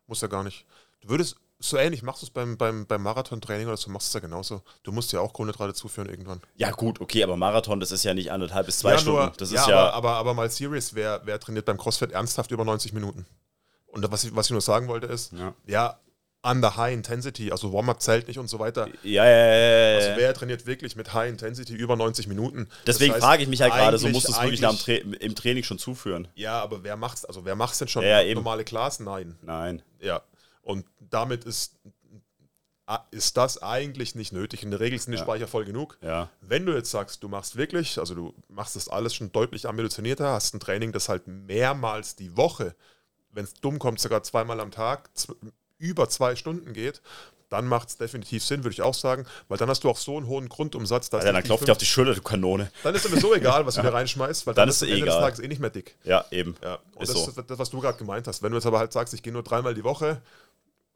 Muss ja gar nicht. Du würdest, so ähnlich machst du es beim, beim, beim Marathon-Training oder so, machst du es ja genauso. Du musst ja auch Kohlenhydrate zuführen irgendwann. Ja, gut, okay, aber Marathon, das ist ja nicht anderthalb bis zwei ja, Stunden. Nur, das ja, ist ja aber, aber, aber mal serious, wer, wer trainiert beim CrossFit ernsthaft über 90 Minuten? Und was ich, was ich nur sagen wollte ist, ja, ja under High Intensity, also Warm-up zählt nicht und so weiter. Ja, ja, ja, ja. Also wer trainiert wirklich mit High Intensity über 90 Minuten? Deswegen das heißt, frage ich mich halt gerade, so musst du es wirklich Tra im Training schon zuführen. Ja, aber wer macht's? Also wer macht's denn schon? Ja, ja, normale Class? Nein. Nein. Ja. Und damit ist ist das eigentlich nicht nötig. In der Regel sind die ja. Speicher voll genug. Ja. Wenn du jetzt sagst, du machst wirklich, also du machst das alles schon deutlich ambitionierte, hast ein Training, das halt mehrmals die Woche, wenn es dumm kommt, sogar zweimal am Tag, über zwei Stunden geht, dann macht es definitiv Sinn, würde ich auch sagen, weil dann hast du auch so einen hohen Grundumsatz. Dass ja, dann klopft dir auf die Schulter, du Kanone. Dann ist sowieso egal, was du da reinschmeißt, weil dann, dann ist es Ende egal. des Tages eh nicht mehr dick. Ja, eben. Ja. Und ist das so. ist das, was du gerade gemeint hast. Wenn du jetzt aber halt sagst, ich gehe nur dreimal die Woche,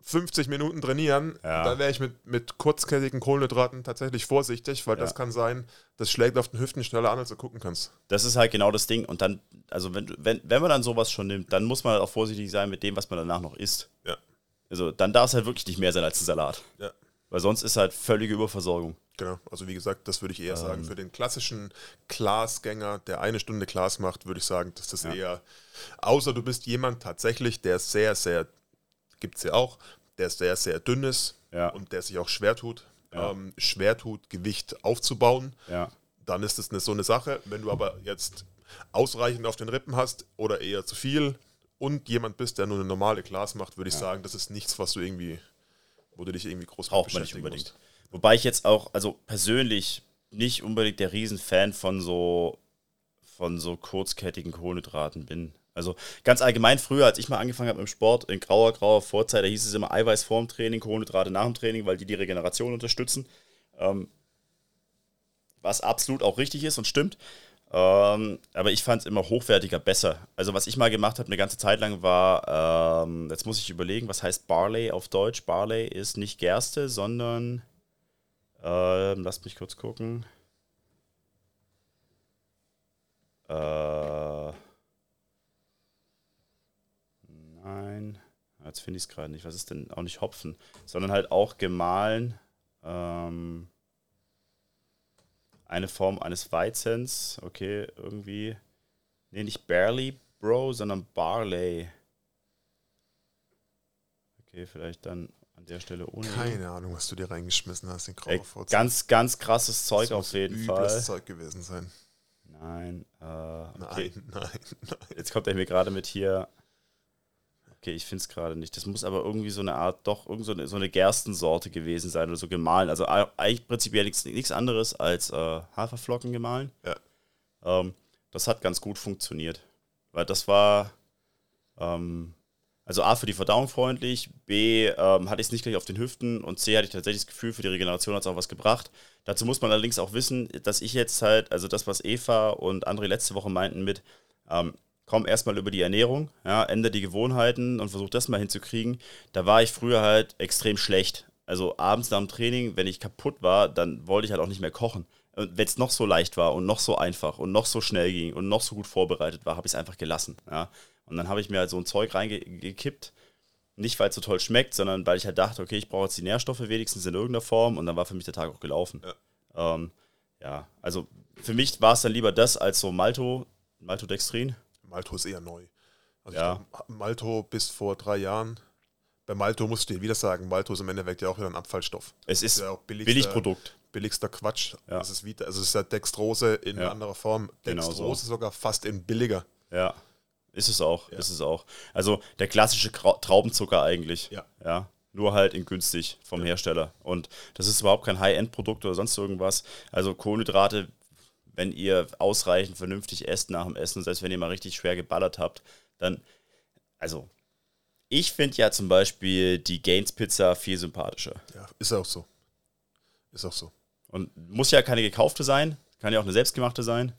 50 Minuten trainieren, ja. dann wäre ich mit, mit kurzkettigen Kohlenhydraten tatsächlich vorsichtig, weil ja. das kann sein, das schlägt auf den Hüften schneller an, als du gucken kannst. Das ist halt genau das Ding. Und dann, also wenn, wenn, wenn man dann sowas schon nimmt, dann muss man halt auch vorsichtig sein mit dem, was man danach noch isst. Also dann darf es halt wirklich nicht mehr sein als ein Salat. Ja. Weil sonst ist halt völlige Überversorgung. Genau, also wie gesagt, das würde ich eher ähm. sagen. Für den klassischen Glasgänger, der eine Stunde Glas macht, würde ich sagen, dass das ja. eher, außer du bist jemand tatsächlich, der sehr, sehr, gibt es ja auch, der sehr, sehr dünn ist ja. und der sich auch schwer tut, ja. ähm, schwer tut, Gewicht aufzubauen, ja. dann ist das eine, so eine Sache. Wenn du aber jetzt ausreichend auf den Rippen hast oder eher zu viel, und jemand bist, der nur eine normale Class macht, würde ich ja. sagen, das ist nichts, was du irgendwie, wo du dich irgendwie groß Braucht man nicht unbedingt. Musst. Wobei ich jetzt auch, also persönlich nicht unbedingt der Riesenfan von so von so kurzkettigen Kohlenhydraten bin. Also ganz allgemein früher, als ich mal angefangen habe im Sport, in grauer, grauer Vorzeit, da hieß es immer Eiweiß vorm Training, Kohlenhydrate nach dem Training, weil die die Regeneration unterstützen. Ähm, was absolut auch richtig ist und stimmt. Ähm, aber ich fand es immer hochwertiger besser. Also was ich mal gemacht habe eine ganze Zeit lang war, ähm, jetzt muss ich überlegen, was heißt Barley auf Deutsch? Barley ist nicht Gerste, sondern, ähm, lasst mich kurz gucken. Äh, nein, jetzt finde ich es gerade nicht. Was ist denn auch nicht Hopfen, sondern halt auch gemahlen. Ähm, eine Form eines Weizens. Okay, irgendwie. Nee, nicht Barley Bro, sondern Barley. Okay, vielleicht dann an der Stelle ohne. Keine Ahnung, was du dir reingeschmissen hast in graue Ganz, ganz krasses Zeug das auf jeden Fall. Das Zeug gewesen sein. Nein, äh, okay. nein, nein, nein. Jetzt kommt er mir gerade mit hier Okay, ich finde es gerade nicht. Das muss aber irgendwie so eine Art, doch, irgend so eine, so eine Gerstensorte gewesen sein oder so gemahlen. Also eigentlich prinzipiell nichts anderes als äh, Haferflocken gemahlen. Ja. Ähm, das hat ganz gut funktioniert. Weil das war, ähm, Also A für die Verdauung freundlich, B ähm, hatte ich es nicht gleich auf den Hüften und C hatte ich tatsächlich das Gefühl, für die Regeneration hat es auch was gebracht. Dazu muss man allerdings auch wissen, dass ich jetzt halt, also das, was Eva und André letzte Woche meinten mit, ähm, komm erstmal über die Ernährung, ja, ändere die Gewohnheiten und versuch das mal hinzukriegen. Da war ich früher halt extrem schlecht. Also abends nach dem Training, wenn ich kaputt war, dann wollte ich halt auch nicht mehr kochen. Und wenn es noch so leicht war und noch so einfach und noch so schnell ging und noch so gut vorbereitet war, habe ich es einfach gelassen. Ja. Und dann habe ich mir halt so ein Zeug reingekippt. Nicht, weil es so toll schmeckt, sondern weil ich halt dachte, okay, ich brauche jetzt die Nährstoffe wenigstens in irgendeiner Form und dann war für mich der Tag auch gelaufen. Ja, ähm, ja also für mich war es dann lieber das als so Malto, Maltodextrin. Malto ist eher neu. Also ja. glaub, Malto bis vor drei Jahren. Bei Malto musst du dir wieder sagen, Malto ist im Endeffekt ja auch wieder ein Abfallstoff. Es ist, ist ja auch Billigprodukt. Billigster Quatsch. Ja. Das ist wieder, also es ist ja Dextrose in Ja. anderer Form. Genau Dextrose so. sogar fast in billiger. Ja, ist es auch, Ja. ist es auch. Also der klassische Traubenzucker eigentlich. Ja. Ja. Nur halt in günstig vom Hersteller. Und das ist überhaupt kein High-End-Produkt oder sonst irgendwas. Also Kohlenhydrate, wenn ihr ausreichend vernünftig esst nach dem Essen, selbst wenn ihr mal richtig schwer geballert habt, dann, also ich finde ja zum Beispiel die Gains Pizza viel sympathischer. Ja, ist auch so. Ist auch so. Und muss ja keine gekaufte sein, kann ja auch eine selbstgemachte sein.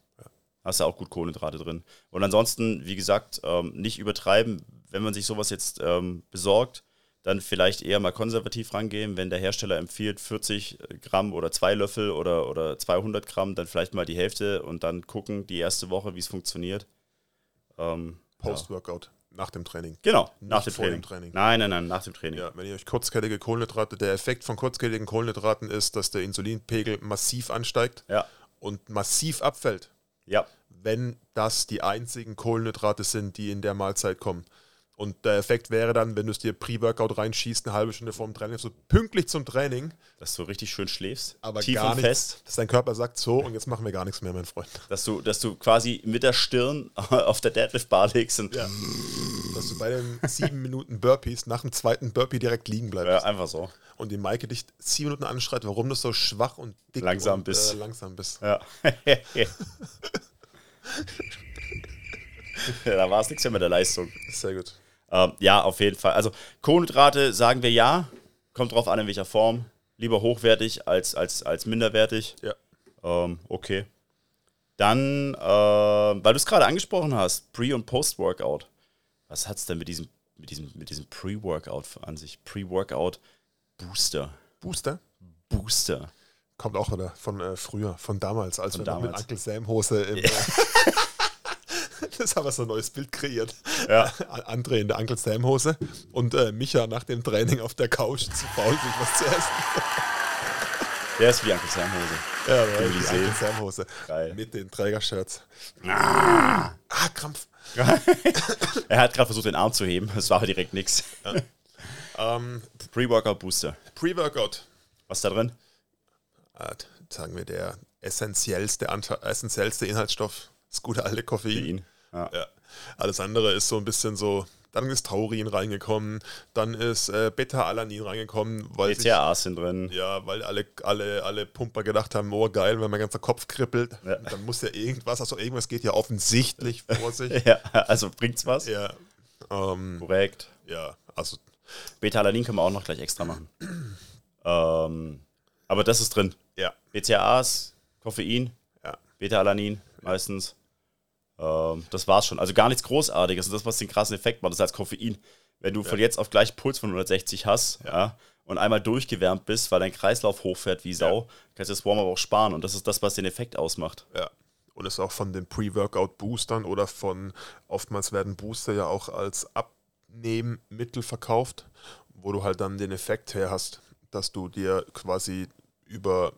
Hast ja auch gut Kohlenhydrate drin. Und ansonsten, wie gesagt, ähm, nicht übertreiben, wenn man sich sowas jetzt ähm, besorgt, dann vielleicht eher mal konservativ rangehen. Wenn der Hersteller empfiehlt 40 Gramm oder zwei Löffel oder, oder 200 Gramm, dann vielleicht mal die Hälfte und dann gucken die erste Woche, wie es funktioniert. Ähm, ja. Post-Workout, nach dem Training. Genau, nach Nicht dem vor Training. dem Training. Nein, nein, nein, nach dem Training. Ja, wenn ihr euch kurzkettige Kohlenhydrate, der Effekt von kurzkettigen Kohlenhydraten ist, dass der Insulinpegel massiv ansteigt Ja, und massiv abfällt, ja, wenn das die einzigen Kohlenhydrate sind, die in der Mahlzeit kommen. Und der Effekt wäre dann, wenn du es dir Pre-Workout reinschießt, eine halbe Stunde vor dem Training, so pünktlich zum Training, dass du richtig schön schläfst, aber tief gar und nichts, fest. dass dein Körper sagt, so, und jetzt machen wir gar nichts mehr, mein Freund. Dass du, dass du quasi mit der Stirn auf der Deadlift-Bar legst und Ja. Dass du bei den sieben Minuten Burpees nach dem zweiten Burpee direkt liegen bleibst. ja, einfach so. Und die Maike dich sieben Minuten anschreit, warum du so schwach und dick Langsam und, bist. Äh, langsam bist. Ja. ja da war es nichts mehr mit der Leistung. Sehr gut. Ähm, ja, auf jeden Fall. Also Kohlenhydrate sagen wir ja. Kommt drauf an, in welcher Form. Lieber hochwertig als, als, als minderwertig. Ja. Ähm, okay. Dann, äh, weil du es gerade angesprochen hast, Pre- und Post-Workout. Was hat es denn mit diesem, mit diesem, mit diesem Pre-Workout an sich? Pre-Workout Booster. Booster Booster. kommt auch wieder von äh, früher, von damals, als Von wir noch mit damals. Uncle Sam Hose im. das haben wir so ein neues Bild kreiert. Ja. André in der Uncle Sam Hose und äh, Micha nach dem Training auf der Couch zu faul, sich was zu essen. Der ist wie Uncle Sam Hose. Ja, aber die Elysée. Uncle Sam Hose. Geil. Mit den Trägershirts. Ah, Krampf. Er hat gerade versucht, den Arm zu heben. Das war aber direkt nix. Ähm, Pre-Workout Booster. Pre-Workout. Was ist da drin? äh, sagen wir, der essentiellste, essentiellste Inhaltsstoff, das gute alte Koffein. Ihn. Ja. Ja. Alles andere ist so ein bisschen so, dann ist Taurin reingekommen, dann ist äh, Beta-Alanin reingekommen, weil sich, BCAAs sind drin. ja, weil alle, alle, alle Pumper gedacht haben, oh geil, wenn mein ganzer Kopf kribbelt, Ja. dann muss ja irgendwas, also irgendwas geht ja offensichtlich vor sich. Ja, also bringt's was? ja, ähm, Korrekt. ja, also Beta-Alanin können wir auch noch gleich extra machen. ähm, aber das ist drin. ja, BCAAs, Koffein, ja, Beta-Alanin meistens. Ähm, das war's schon. Also gar nichts Großartiges. Und das, was den krassen Effekt macht, ist als Koffein. Wenn du von jetzt auf gleich Puls von 160 hast ja. und einmal durchgewärmt bist, weil dein Kreislauf hochfährt wie Sau, kannst du das Warm-up auch sparen. Und das ist das, was den Effekt ausmacht. Ja. Und ist auch von den Pre-Workout-Boostern oder von, oftmals werden Booster ja auch als Abnehmmittel verkauft, wo du halt dann den Effekt her hast, dass du dir quasi über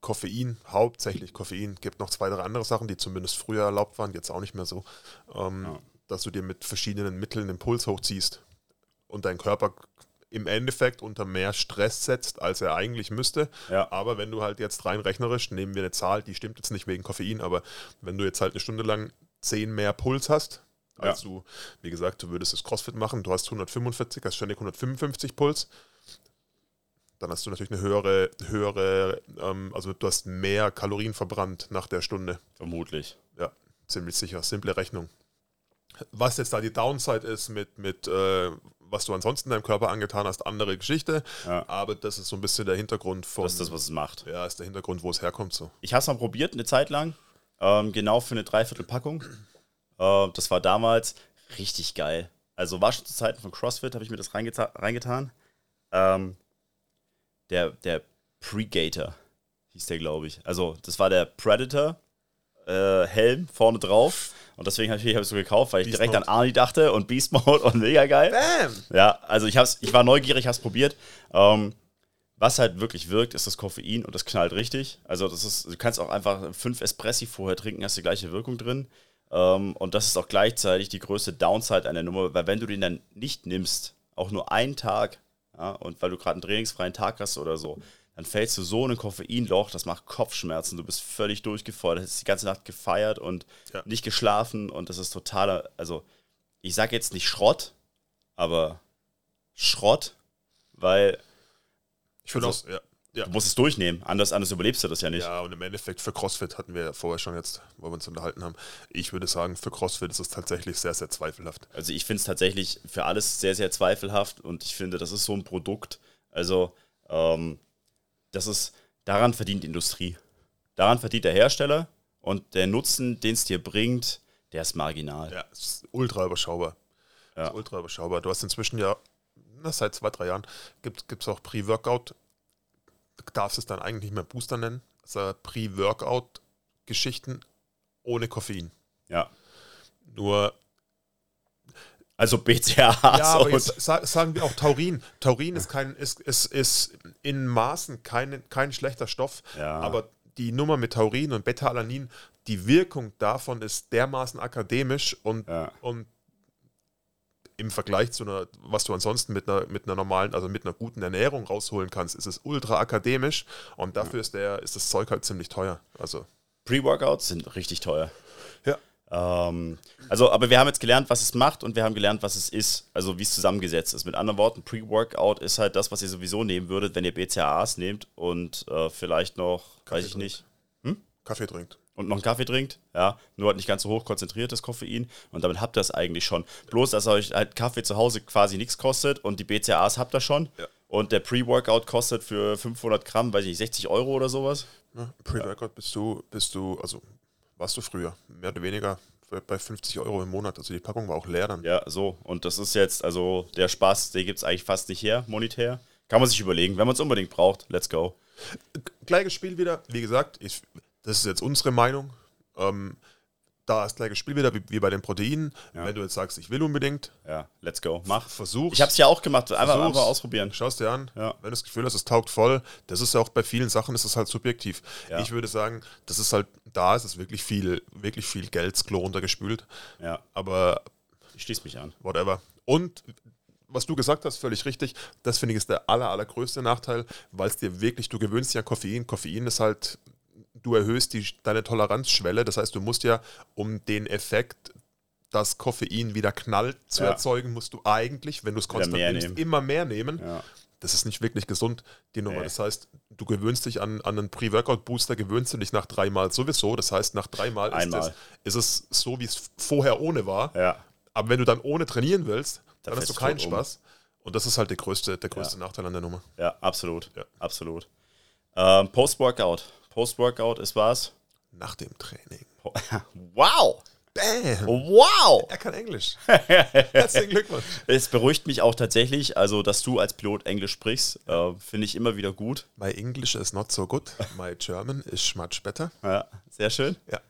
Koffein, hauptsächlich Koffein, gibt noch zwei, drei andere Sachen, die zumindest früher erlaubt waren, jetzt auch nicht mehr so, ähm, Ja. dass du dir mit verschiedenen Mitteln den Puls hochziehst und dein Körper im Endeffekt unter mehr Stress setzt, als er eigentlich müsste. Ja. Aber wenn du halt jetzt rein rechnerisch, nehmen wir eine Zahl, die stimmt jetzt nicht wegen Koffein, aber wenn du jetzt halt eine Stunde lang 10 mehr Puls hast, als du, wie gesagt, du würdest das CrossFit machen, du hast 145, hast ständig 155 Puls, dann hast du natürlich eine höhere, höhere, ähm, also du hast mehr Kalorien verbrannt nach der Stunde. Vermutlich. Ja, ziemlich sicher. Simple Rechnung. Was jetzt da die Downside ist mit, mit äh, was du ansonsten deinem Körper angetan hast, andere Geschichte. Ja. Aber das ist so ein bisschen der Hintergrund von. Das ist das, was es macht. ja, ist der Hintergrund, wo es herkommt. So. Ich habe es mal probiert, eine Zeit lang. Ähm, genau für eine Dreiviertelpackung. Äh, das war damals richtig geil. Also war schon zu Zeiten von CrossFit, habe ich mir das reingeta reingetan. Ähm, der, der Pregator hieß der, glaube ich. Also, das war der Predator. Äh, Helm vorne drauf. Und deswegen habe ich es so gekauft, weil ich Beast direkt Mode. an Arnie dachte und Beast Mode und mega geil. Bam! Ja, also ich, hab's, ich war neugierig, hab's probiert. Ähm, was halt wirklich wirkt, ist das Koffein und das knallt richtig. Also das ist, du kannst auch einfach fünf Espressi vorher trinken, hast die gleiche Wirkung drin. Ähm, und das ist auch gleichzeitig die größte Downside an der Nummer, weil wenn du den dann nicht nimmst, auch nur einen Tag, ja, und weil du gerade einen trainingsfreien Tag hast oder so, dann fällst du so in ein Koffeinloch, das macht Kopfschmerzen, du bist völlig durchgefeuert, hast die ganze Nacht gefeiert und Ja. nicht geschlafen und das ist totaler, also ich sag jetzt nicht Schrott, aber Schrott, weil Ich finde Also, auch, ja. Ja. du musst es durchnehmen, anders, anders überlebst du das ja nicht. Ja, und im Endeffekt für CrossFit hatten wir ja vorher schon jetzt, wo wir uns unterhalten haben. Ich würde sagen, für CrossFit ist es tatsächlich sehr, sehr zweifelhaft. Also ich finde es tatsächlich für alles sehr, sehr zweifelhaft und ich finde, das ist so ein Produkt. Also ähm, das ist, daran verdient die Industrie. Daran verdient der Hersteller und der Nutzen, den es dir bringt, der ist marginal. Ja, ist ultra überschaubar. Ja. Ist ultra überschaubar. Du hast inzwischen ja, na, seit zwei, drei Jahren, gibt es auch Pre-Workout. Darfst es dann eigentlich nicht mehr Booster nennen. Also Pre-Workout-Geschichten ohne Koffein. Ja. Nur Also BCAAs Ja, aber jetzt sa sagen wir auch Taurin. Taurin ist kein, ist, ist, ist in Maßen kein, kein schlechter Stoff, Ja. aber die Nummer mit Taurin und Beta-Alanin, die Wirkung davon ist dermaßen akademisch und, Ja. und im Vergleich zu einer, was du ansonsten mit einer, mit einer normalen, also mit einer guten Ernährung rausholen kannst, ist es ultra akademisch und dafür ist, der, ist das Zeug halt ziemlich teuer. Also, Pre-Workouts sind richtig teuer. ja. Ähm, also, aber wir haben jetzt gelernt, was es macht und wir haben gelernt, was es ist, also wie es zusammengesetzt ist. Mit anderen Worten, Pre-Workout ist halt das, was ihr sowieso nehmen würdet, wenn ihr BCAAs nehmt und äh, vielleicht noch, weiß ich Kaffee nicht, Kaffee trinkt. Und noch einen Kaffee trinkt, ja, nur halt nicht ganz so hoch konzentriertes Koffein und damit habt ihr es eigentlich schon. Bloß, dass euch halt Kaffee zu Hause quasi nichts kostet und die BCAAs habt ihr schon. Ja. Und der Pre-Workout kostet für 500 Gramm, weiß ich nicht, 60 Euro oder sowas. Ne? Pre-Workout bist du, bist du, also warst du früher, mehr oder weniger bei 50 Euro im Monat. Also die Packung war auch leer dann. Ja, so. Und das ist jetzt, also der Spaß, den gibt es eigentlich fast nicht her, monetär. Kann man sich überlegen. Wenn man es unbedingt braucht, let's go. Gleiches Spiel wieder, wie gesagt, ich, das ist jetzt unsere Meinung. Ähm, da ist gleiches Spiel wieder, wie, wie bei den Proteinen. Ja. Wenn du jetzt sagst, ich will unbedingt, Ja, let's go. Mach. versuch's. Ich habe es ja auch gemacht. Einfach, einfach ausprobieren. Schau es dir an. Ja. Wenn du das Gefühl hast, es taugt voll, das ist ja auch bei vielen Sachen, ist es halt subjektiv. Ja. Ich würde sagen, das ist halt, da ist es wirklich viel, wirklich viel Geld, Klo runtergespült. Ja, Aber ich schließe mich an. whatever. Und was du gesagt hast, völlig richtig, das finde ich ist der aller, allergrößte Nachteil, weil es dir wirklich, du gewöhnst dich an Koffein. Koffein ist halt, du erhöhst die, deine Toleranzschwelle. Das heißt, du musst ja, um den Effekt, dass Koffein wieder knallt, zu Ja. erzeugen, musst du eigentlich, wenn du es konstant mehr nimmst, nehmen. immer mehr nehmen. Ja. Das ist nicht wirklich gesund, die Nummer. Nee. Das heißt, du gewöhnst dich an, an einen Pre-Workout-Booster, gewöhnst du dich nach dreimal sowieso. Das heißt, nach dreimal ist ist es so, wie es vorher ohne war. Ja. Aber wenn du dann ohne trainieren willst, dann Da hast du keinen tot um. Spaß. Und das ist halt der größte, der größte Nachteil an der Nummer. Ja, absolut. Absolut. Ähm, Post-Workout. Post-Workout ist was? Nach dem Training. Wow! Bam! Wow! Er kann Englisch. Herzlichen Glückwunsch. Es beruhigt mich auch tatsächlich, also dass du als Pilot Englisch sprichst, äh, finde ich immer wieder gut. My English is not so good. My German is much better. Ja, sehr schön. Ja.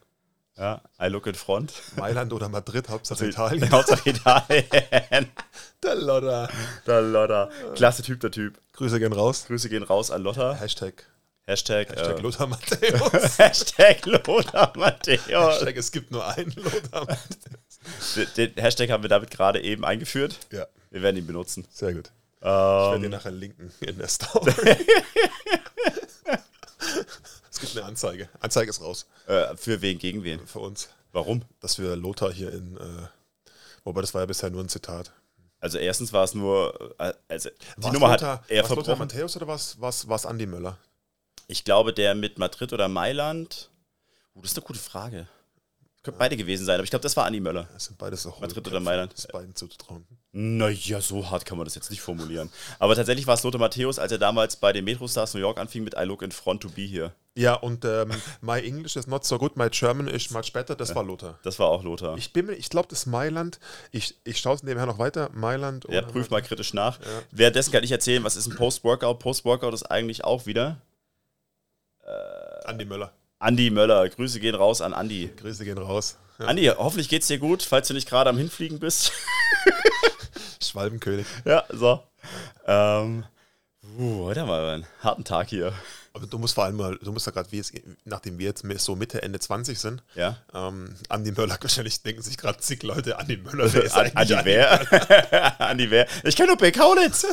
Ja, I look in front. Mailand oder Madrid, Hauptsache Italien. Hauptsache Italien. Der Lodder. Der Lotta. Klasse Typ, der Typ. Grüße gehen raus. Grüße gehen raus an Lotta. Hashtag, Hashtag, Hashtag äh, Lothar Matthäus. Hashtag Lothar Matthäus. Hashtag es gibt nur einen Lothar Matthäus. Den, den Hashtag haben wir damit gerade eben eingeführt. Ja, Wir werden ihn benutzen. sehr gut. Ich werde Ähm, dir nachher linken in der Story. es gibt eine Anzeige. Anzeige ist raus äh, für wen, gegen wen? für uns. Warum? Dass wir Lothar hier in. Äh, wobei das war ja bisher nur ein Zitat. Also erstens war es nur, äh, also die War's Nummer Lothar, hat er war's Lothar verbrochen. Matthäus oder was was was Andi Möller? Ich glaube, der mit Madrid oder Mailand. Uh, das ist eine gute Frage. Könnte beide gewesen sein, aber ich glaube, das war Andi Möller. Das sind beides auch Madrid oder Mailand. Das beiden zuzutrauen. Naja, so hart kann man das jetzt nicht formulieren. Aber tatsächlich war es Lothar Matthäus, als er damals bei den Metro Stars New York anfing mit I look in front to be here. Ja, und ähm, My English is not so good, my German is much better, das war Lothar. Das war auch Lothar. Ich bin ich glaube, das Mailand, ich, ich schaue es nebenher noch weiter, Mailand. ja, prüf mal kritisch nach. Währenddessen kann ich erzählen, was ist ein Post-Workout? Post-Workout ist eigentlich auch wieder Andi Möller. Andi Möller. Grüße gehen raus an Andi. Grüße gehen raus. Ja, Andi, hoffentlich geht's dir gut, falls du nicht gerade am Hinfliegen bist. Schwalbenkönig. ja, so. Ähm, uh, heute haben wir einen harten Tag hier. Aber du musst vor allem mal, du musst ja gerade, nachdem wir jetzt so Mitte, Ende 20 sind, Ja. ähm, Andi Möller, wahrscheinlich denken sich gerade zig Leute, Andi Möller, wer ist An, eigentlich Andi wer? Andi wer? Ich kenne nur Bill Kaulitz.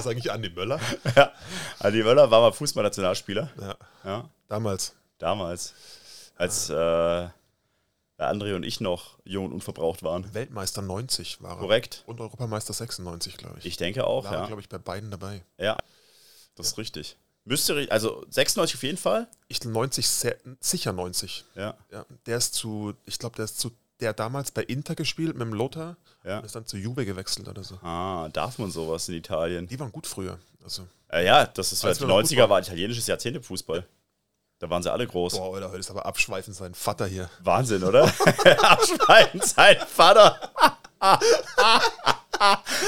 Ist eigentlich Andi Möller? ja. Andi Möller war mal Fußballnationalspieler. Ja, Ja. damals. Damals. Als äh, André und ich noch jung und unverbraucht waren. Weltmeister 90 war er. Korrekt. Und Europameister 96, glaube ich. Ich denke auch, war, ja. glaube ich, bei beiden dabei. Ja. Das ist richtig. Müsste, also 96 auf jeden Fall. Ich 90, sehr, sicher 90. Ja. Ja, der ist zu, ich glaube, der ist zu, der damals bei Inter gespielt mit dem Lothar Ja. und ist dann zu Juve gewechselt oder so. Ah, darf man sowas in Italien? Die waren gut früher. Also, Äh, ja, das ist noch 90er Fußball- war ein italienisches Jahrzehnt im Fußball. Da waren sie alle groß. boah, Alter, heute ist aber abschweifend sein Vater hier. Wahnsinn, oder? Abschneiden sein Vater.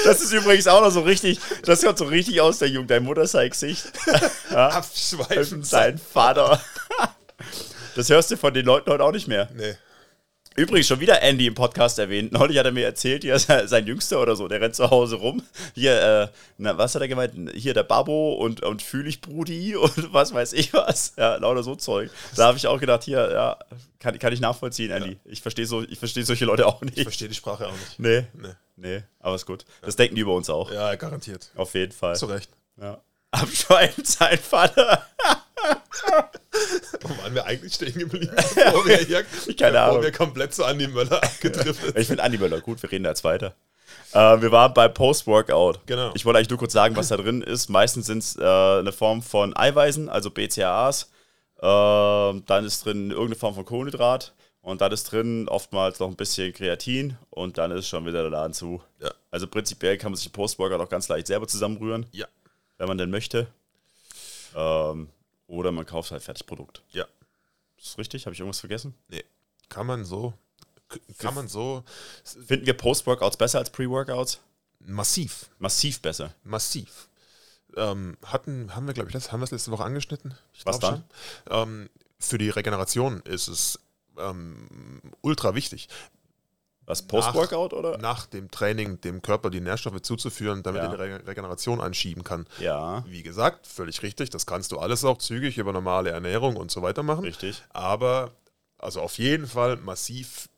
das ist übrigens auch noch so richtig, das hört so richtig aus der Jugend. Dein Mutter sei Gesicht. Abschweifend sein Vater. Das hörst du von den Leuten heute auch nicht mehr. Nee. Übrigens schon wieder Andy im Podcast erwähnt. Neulich hat er mir erzählt, hier sein, sein Jüngster oder so, der rennt zu Hause rum. Hier, äh, na, was hat er gemeint? Hier der Babbo und, und Fühlig Brudi und was weiß ich was. Ja, lauter so Zeug. Da habe ich auch gedacht, hier, ja, kann, kann ich nachvollziehen, Andy. Ich verstehe so, ich verstehe solche Leute auch Ich nicht. verstehe die Sprache auch nicht. Nee, Nee. nee, aber ist gut. Das denken die über uns auch. Ja, garantiert. Auf jeden Fall. Zu Recht. Ja. Abschweifend sein Vater. Waren wir eigentlich stehen geblieben? Bevor wir, hier, Keine bevor Ahnung. wir komplett zu Andi Möller abgedriftet Ich finde Andi Möller gut, wir reden da jetzt weiter. Äh, wir waren bei Post-Workout. Genau. Ich wollte eigentlich nur kurz sagen, was da drin ist. Meistens sind es äh, eine Form von Eiweißen, also BCAAs. Ähm, dann ist drin irgendeine Form von Kohlenhydrat. Und dann ist drin oftmals noch ein bisschen Kreatin. Und dann ist schon wieder der Laden zu. Ja. Also prinzipiell kann man sich Post-Workout auch ganz leicht selber zusammenrühren, Ja. wenn man denn möchte. Ähm, oder man kauft halt Fertigprodukt. Ja. Ist das richtig? Habe ich irgendwas vergessen? Nee. Kann man so, kann man so Finden wir Post-Workouts besser als Pre-Workouts? massiv, Massiv besser. massiv. Ähm, hatten, haben wir, glaube ich, letzt- haben wir es letzte Woche angeschnitten? Ich Was schon. Ähm, für die Regeneration ist es ähm, ultra wichtig, Was, Post-Workout oder? nach dem Training dem Körper die Nährstoffe zuzuführen, damit Ja. er die Re Regeneration anschieben kann. Ja, Wie gesagt, völlig richtig, das kannst du alles auch zügig über normale Ernährung und so weiter machen. richtig. Aber also auf jeden Fall massiv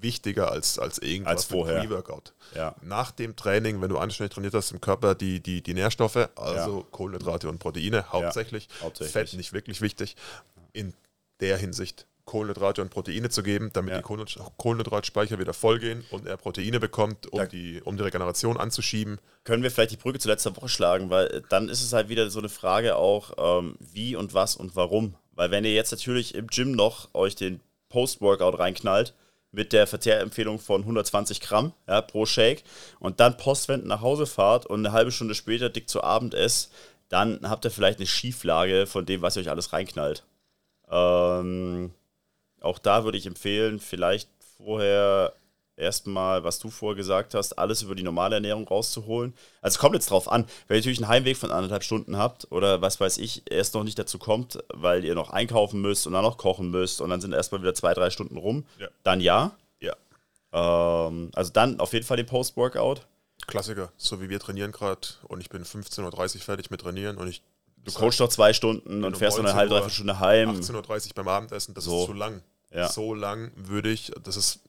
wichtiger als, als irgendwas Als vorher. Pre-Workout. Ja, Nach dem Training, wenn du anständig trainiert hast, im Körper die, die, die Nährstoffe, also Kohlenhydrate und Proteine hauptsächlich, hauptsächlich. Fett nicht wirklich wichtig, in der Hinsicht Kohlenhydrate und Proteine zu geben, damit Ja. die Kohlenhyd- Kohlenhydratspeicher wieder vollgehen und er Proteine bekommt, um, Da- die, um die Regeneration anzuschieben. können wir vielleicht die Brücke zu letzter Woche schlagen, weil äh, dann ist es halt wieder so eine Frage auch, ähm, wie und was und warum. Weil wenn ihr jetzt natürlich im Gym noch euch den Post-Workout reinknallt, mit der Verzehrempfehlung von 120 Gramm ja, pro Shake und dann postwendend nach Hause fahrt und eine halbe Stunde später dick zu Abend esst, dann habt ihr vielleicht eine Schieflage von dem, was ihr euch alles reinknallt. Ähm, auch da würde ich empfehlen, vielleicht vorher erstmal, was du vorher gesagt hast, alles über die normale Ernährung rauszuholen. Also es kommt jetzt drauf an, wenn ihr natürlich einen Heimweg von anderthalb Stunden habt oder was weiß ich, erst noch nicht dazu kommt, weil ihr noch einkaufen müsst und dann noch kochen müsst und dann sind erstmal wieder zwei, drei Stunden rum, Ja. dann ja. Ja. Ähm, also dann auf jeden Fall den Post-Workout. Klassiker, so wie wir trainieren gerade und ich bin 15.30 Uhr fertig mit Trainieren und ich Du coachst noch zwei Stunden und fährst noch eine 19 halbe, dreiviertel Stunde heim. 18.30 Uhr beim Abendessen, das So. ist zu lang. Ja. So lang würde ich, das ist,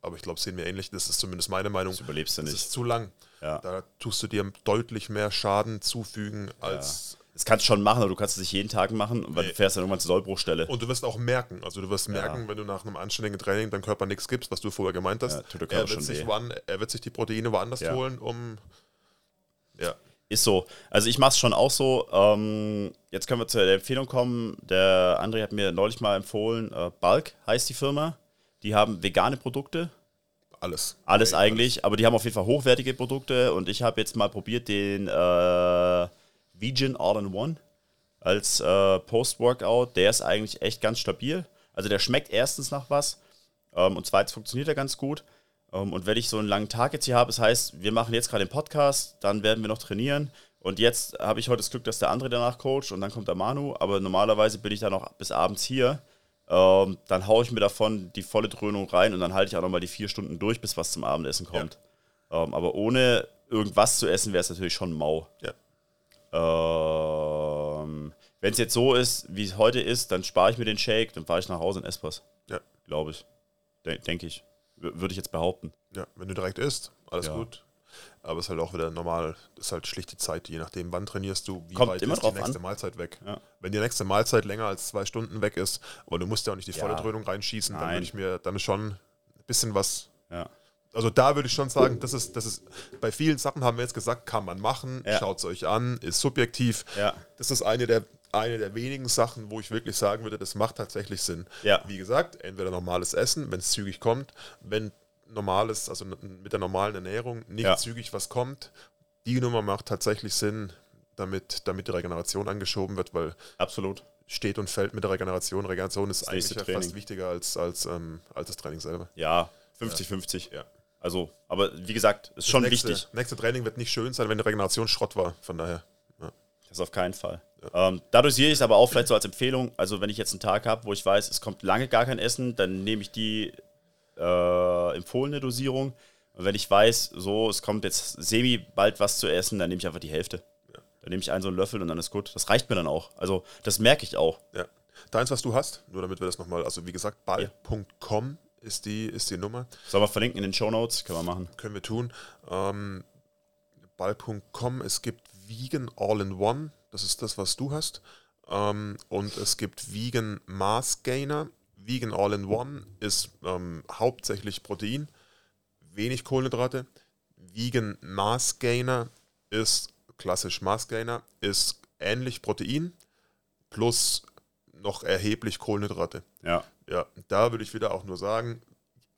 aber ich glaube, sehen wir ähnlich, das ist zumindest meine Meinung. Das überlebst du Das nicht. ist zu lang. Ja. Da tust du dir deutlich mehr Schaden zufügen als. Das kannst du schon machen, aber du kannst es nicht jeden Tag machen, weil Nee. du fährst dann irgendwann zur Sollbruchstelle. Und du wirst auch merken, also du wirst merken, wenn du nach einem anständigen Training deinem Körper nichts gibst, was du vorher gemeint hast, Ja, er, wird sich weh. woan, er wird sich die Proteine woanders Ja. holen, um. Ja, Ist so. Also ich mache es schon auch so. Ähm, jetzt können wir zu der Empfehlung kommen. Der André hat mir neulich mal empfohlen, äh, Bulk heißt die Firma. Die haben vegane Produkte. Alles. Alles Okay, eigentlich, aber die haben auf jeden Fall hochwertige Produkte und ich habe jetzt mal probiert den äh, Vegan All-in-One als äh, Post-Workout. Der ist eigentlich echt ganz stabil. Also der schmeckt erstens nach was ähm, und zweitens funktioniert er ganz gut. Ähm, und wenn ich so einen langen Tag jetzt hier habe, das heißt, wir machen jetzt gerade den Podcast, dann werden wir noch trainieren. Und jetzt habe ich heute das Glück, dass der André danach coacht und dann kommt der Manu. Aber normalerweise bin ich dann noch bis abends hier. Ähm, dann haue ich mir davon die volle Dröhnung rein und dann halte ich auch nochmal die vier Stunden durch, bis was zum Abendessen kommt. Ähm, aber ohne irgendwas zu essen wäre es natürlich schon mau. Ja. Ähm, Wenn es jetzt so ist, wie es heute ist, dann spare ich mir den Shake, dann fahre ich nach Hause in Espas. Ja. Glaube ich. De Denke ich. Würde ich jetzt behaupten. Ja, wenn du direkt isst, alles Ja. gut. Aber es ist halt auch wieder normal, ist halt schlicht die Zeit, je nachdem, wann trainierst du, wie Kommt weit immer ist drauf die nächste an. Mahlzeit weg. Ja. Wenn die nächste Mahlzeit länger als zwei Stunden weg ist, aber du musst ja auch nicht die volle. Dröhnung reinschießen, dann Nein. würde ich mir dann schon ein bisschen was. Ja. Also da würde ich schon sagen, das ist, das ist, bei vielen Sachen haben wir jetzt gesagt, kann man machen, Ja. schaut es euch an, ist subjektiv. Ja. Das ist eine der, eine der wenigen Sachen, wo ich wirklich sagen würde, das macht tatsächlich Sinn. Ja. Wie gesagt, entweder normales Essen, wenn es zügig kommt, wenn normales, also mit der normalen Ernährung nicht Ja. zügig was kommt, die Nummer macht tatsächlich Sinn, damit, damit die Regeneration angeschoben wird, weil Absolut. steht und fällt mit der Regeneration. Regeneration ist eigentlich ja Training. fast wichtiger als, als, ähm, als das Training selber. Ja, 50-50. Ja. Also, aber wie gesagt, ist schon das nächste, wichtig. nächste Training wird nicht schön sein, wenn die Regeneration Schrott war. Von daher. Das auf keinen Fall. Ähm, dadurch sehe ich es aber auch vielleicht so als Empfehlung. Also, wenn ich jetzt einen Tag habe, wo ich weiß, es kommt lange gar kein Essen, dann nehme ich die äh, empfohlene Dosierung. Und wenn ich weiß, so, es kommt jetzt semi bald was zu essen, dann nehme ich einfach die Hälfte. Dann nehme ich einen so einen Löffel und dann ist gut. Das reicht mir dann auch. Also, das merke ich auch. Ja. Deins, was du hast, nur damit wir das nochmal, also wie gesagt, ball.com ist die, ist die Nummer. Sollen wir verlinken in den Show Notes? Können wir machen. können wir tun. Ähm, Ball.com, es gibt Vegan All-in-One, das ist das, was du hast. Ähm, und es gibt Vegan Mass Gainer. Vegan All-in-One ist ähm, hauptsächlich Protein, wenig Kohlenhydrate. Vegan Mass Gainer ist klassisch Mass Gainer, ist ähnlich Protein plus noch erheblich Kohlenhydrate. Ja. Ja, da würde ich wieder auch nur sagen,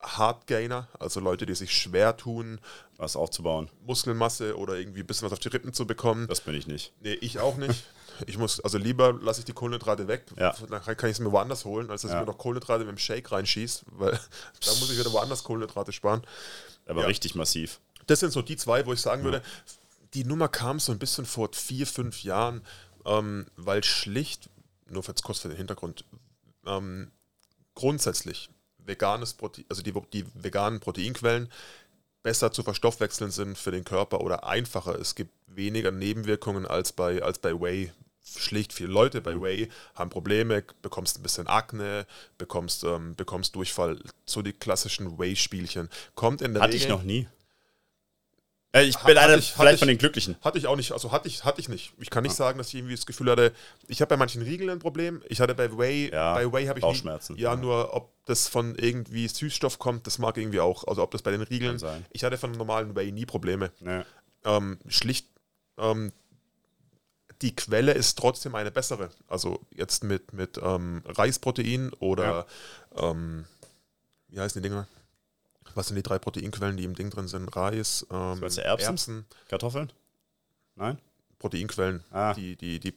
Hardgainer, also Leute, die sich schwer tun, Was aufzubauen. Muskelmasse oder irgendwie ein bisschen was auf die Rippen zu bekommen. Das bin ich nicht. Nee, ich auch nicht. Ich muss, also lieber lasse ich die Kohlenhydrate weg, Ja. dann kann ich es mir woanders holen, als dass Ja. ich mir noch Kohlenhydrate mit dem Shake reinschieße, weil da muss ich wieder woanders Kohlenhydrate sparen. Aber Ja. richtig massiv. Das sind so die zwei, wo ich sagen würde, die Nummer kam so ein bisschen vor vier, fünf Jahren, ähm, weil schlicht, nur kurz für den Hintergrund, ähm, grundsätzlich veganes Protein, also die, die veganen Proteinquellen besser zu verstoffwechseln sind für den Körper oder einfacher. Es gibt weniger Nebenwirkungen als bei, als bei Whey. Schlicht viele Leute bei Whey haben Probleme, bekommst ein bisschen Akne, bekommst, ähm, bekommst Durchfall, so die klassischen Whey-Spielchen. Kommt in der Hatte Regel. ich noch nie. Äh, Ich bin einer ich- vielleicht ich- von den Glücklichen. Hatte ich auch nicht, also hatte ich, hatte ich nicht. Ich kann nicht sagen, dass ich irgendwie das Gefühl hatte, ich habe bei manchen Riegeln ein Problem. Ich hatte bei Whey, Ja, bei Whey habe ich Bauchschmerzen. Nie, ja, Ja. nur ob das von irgendwie Süßstoff kommt, das mag irgendwie auch. Also ob das bei den Riegeln. Ich hatte von normalen Whey nie Probleme. Ja. Ähm, schlicht, ähm, die Quelle ist trotzdem eine bessere. Also jetzt mit, mit ähm, Reisprotein oder ähm, wie heißen die Dinger? Was sind die drei Proteinquellen, die im Ding drin sind? Reis, ähm, Erbsen? Erbsen Kartoffeln? Nein? Proteinquellen, Ah. die, die, die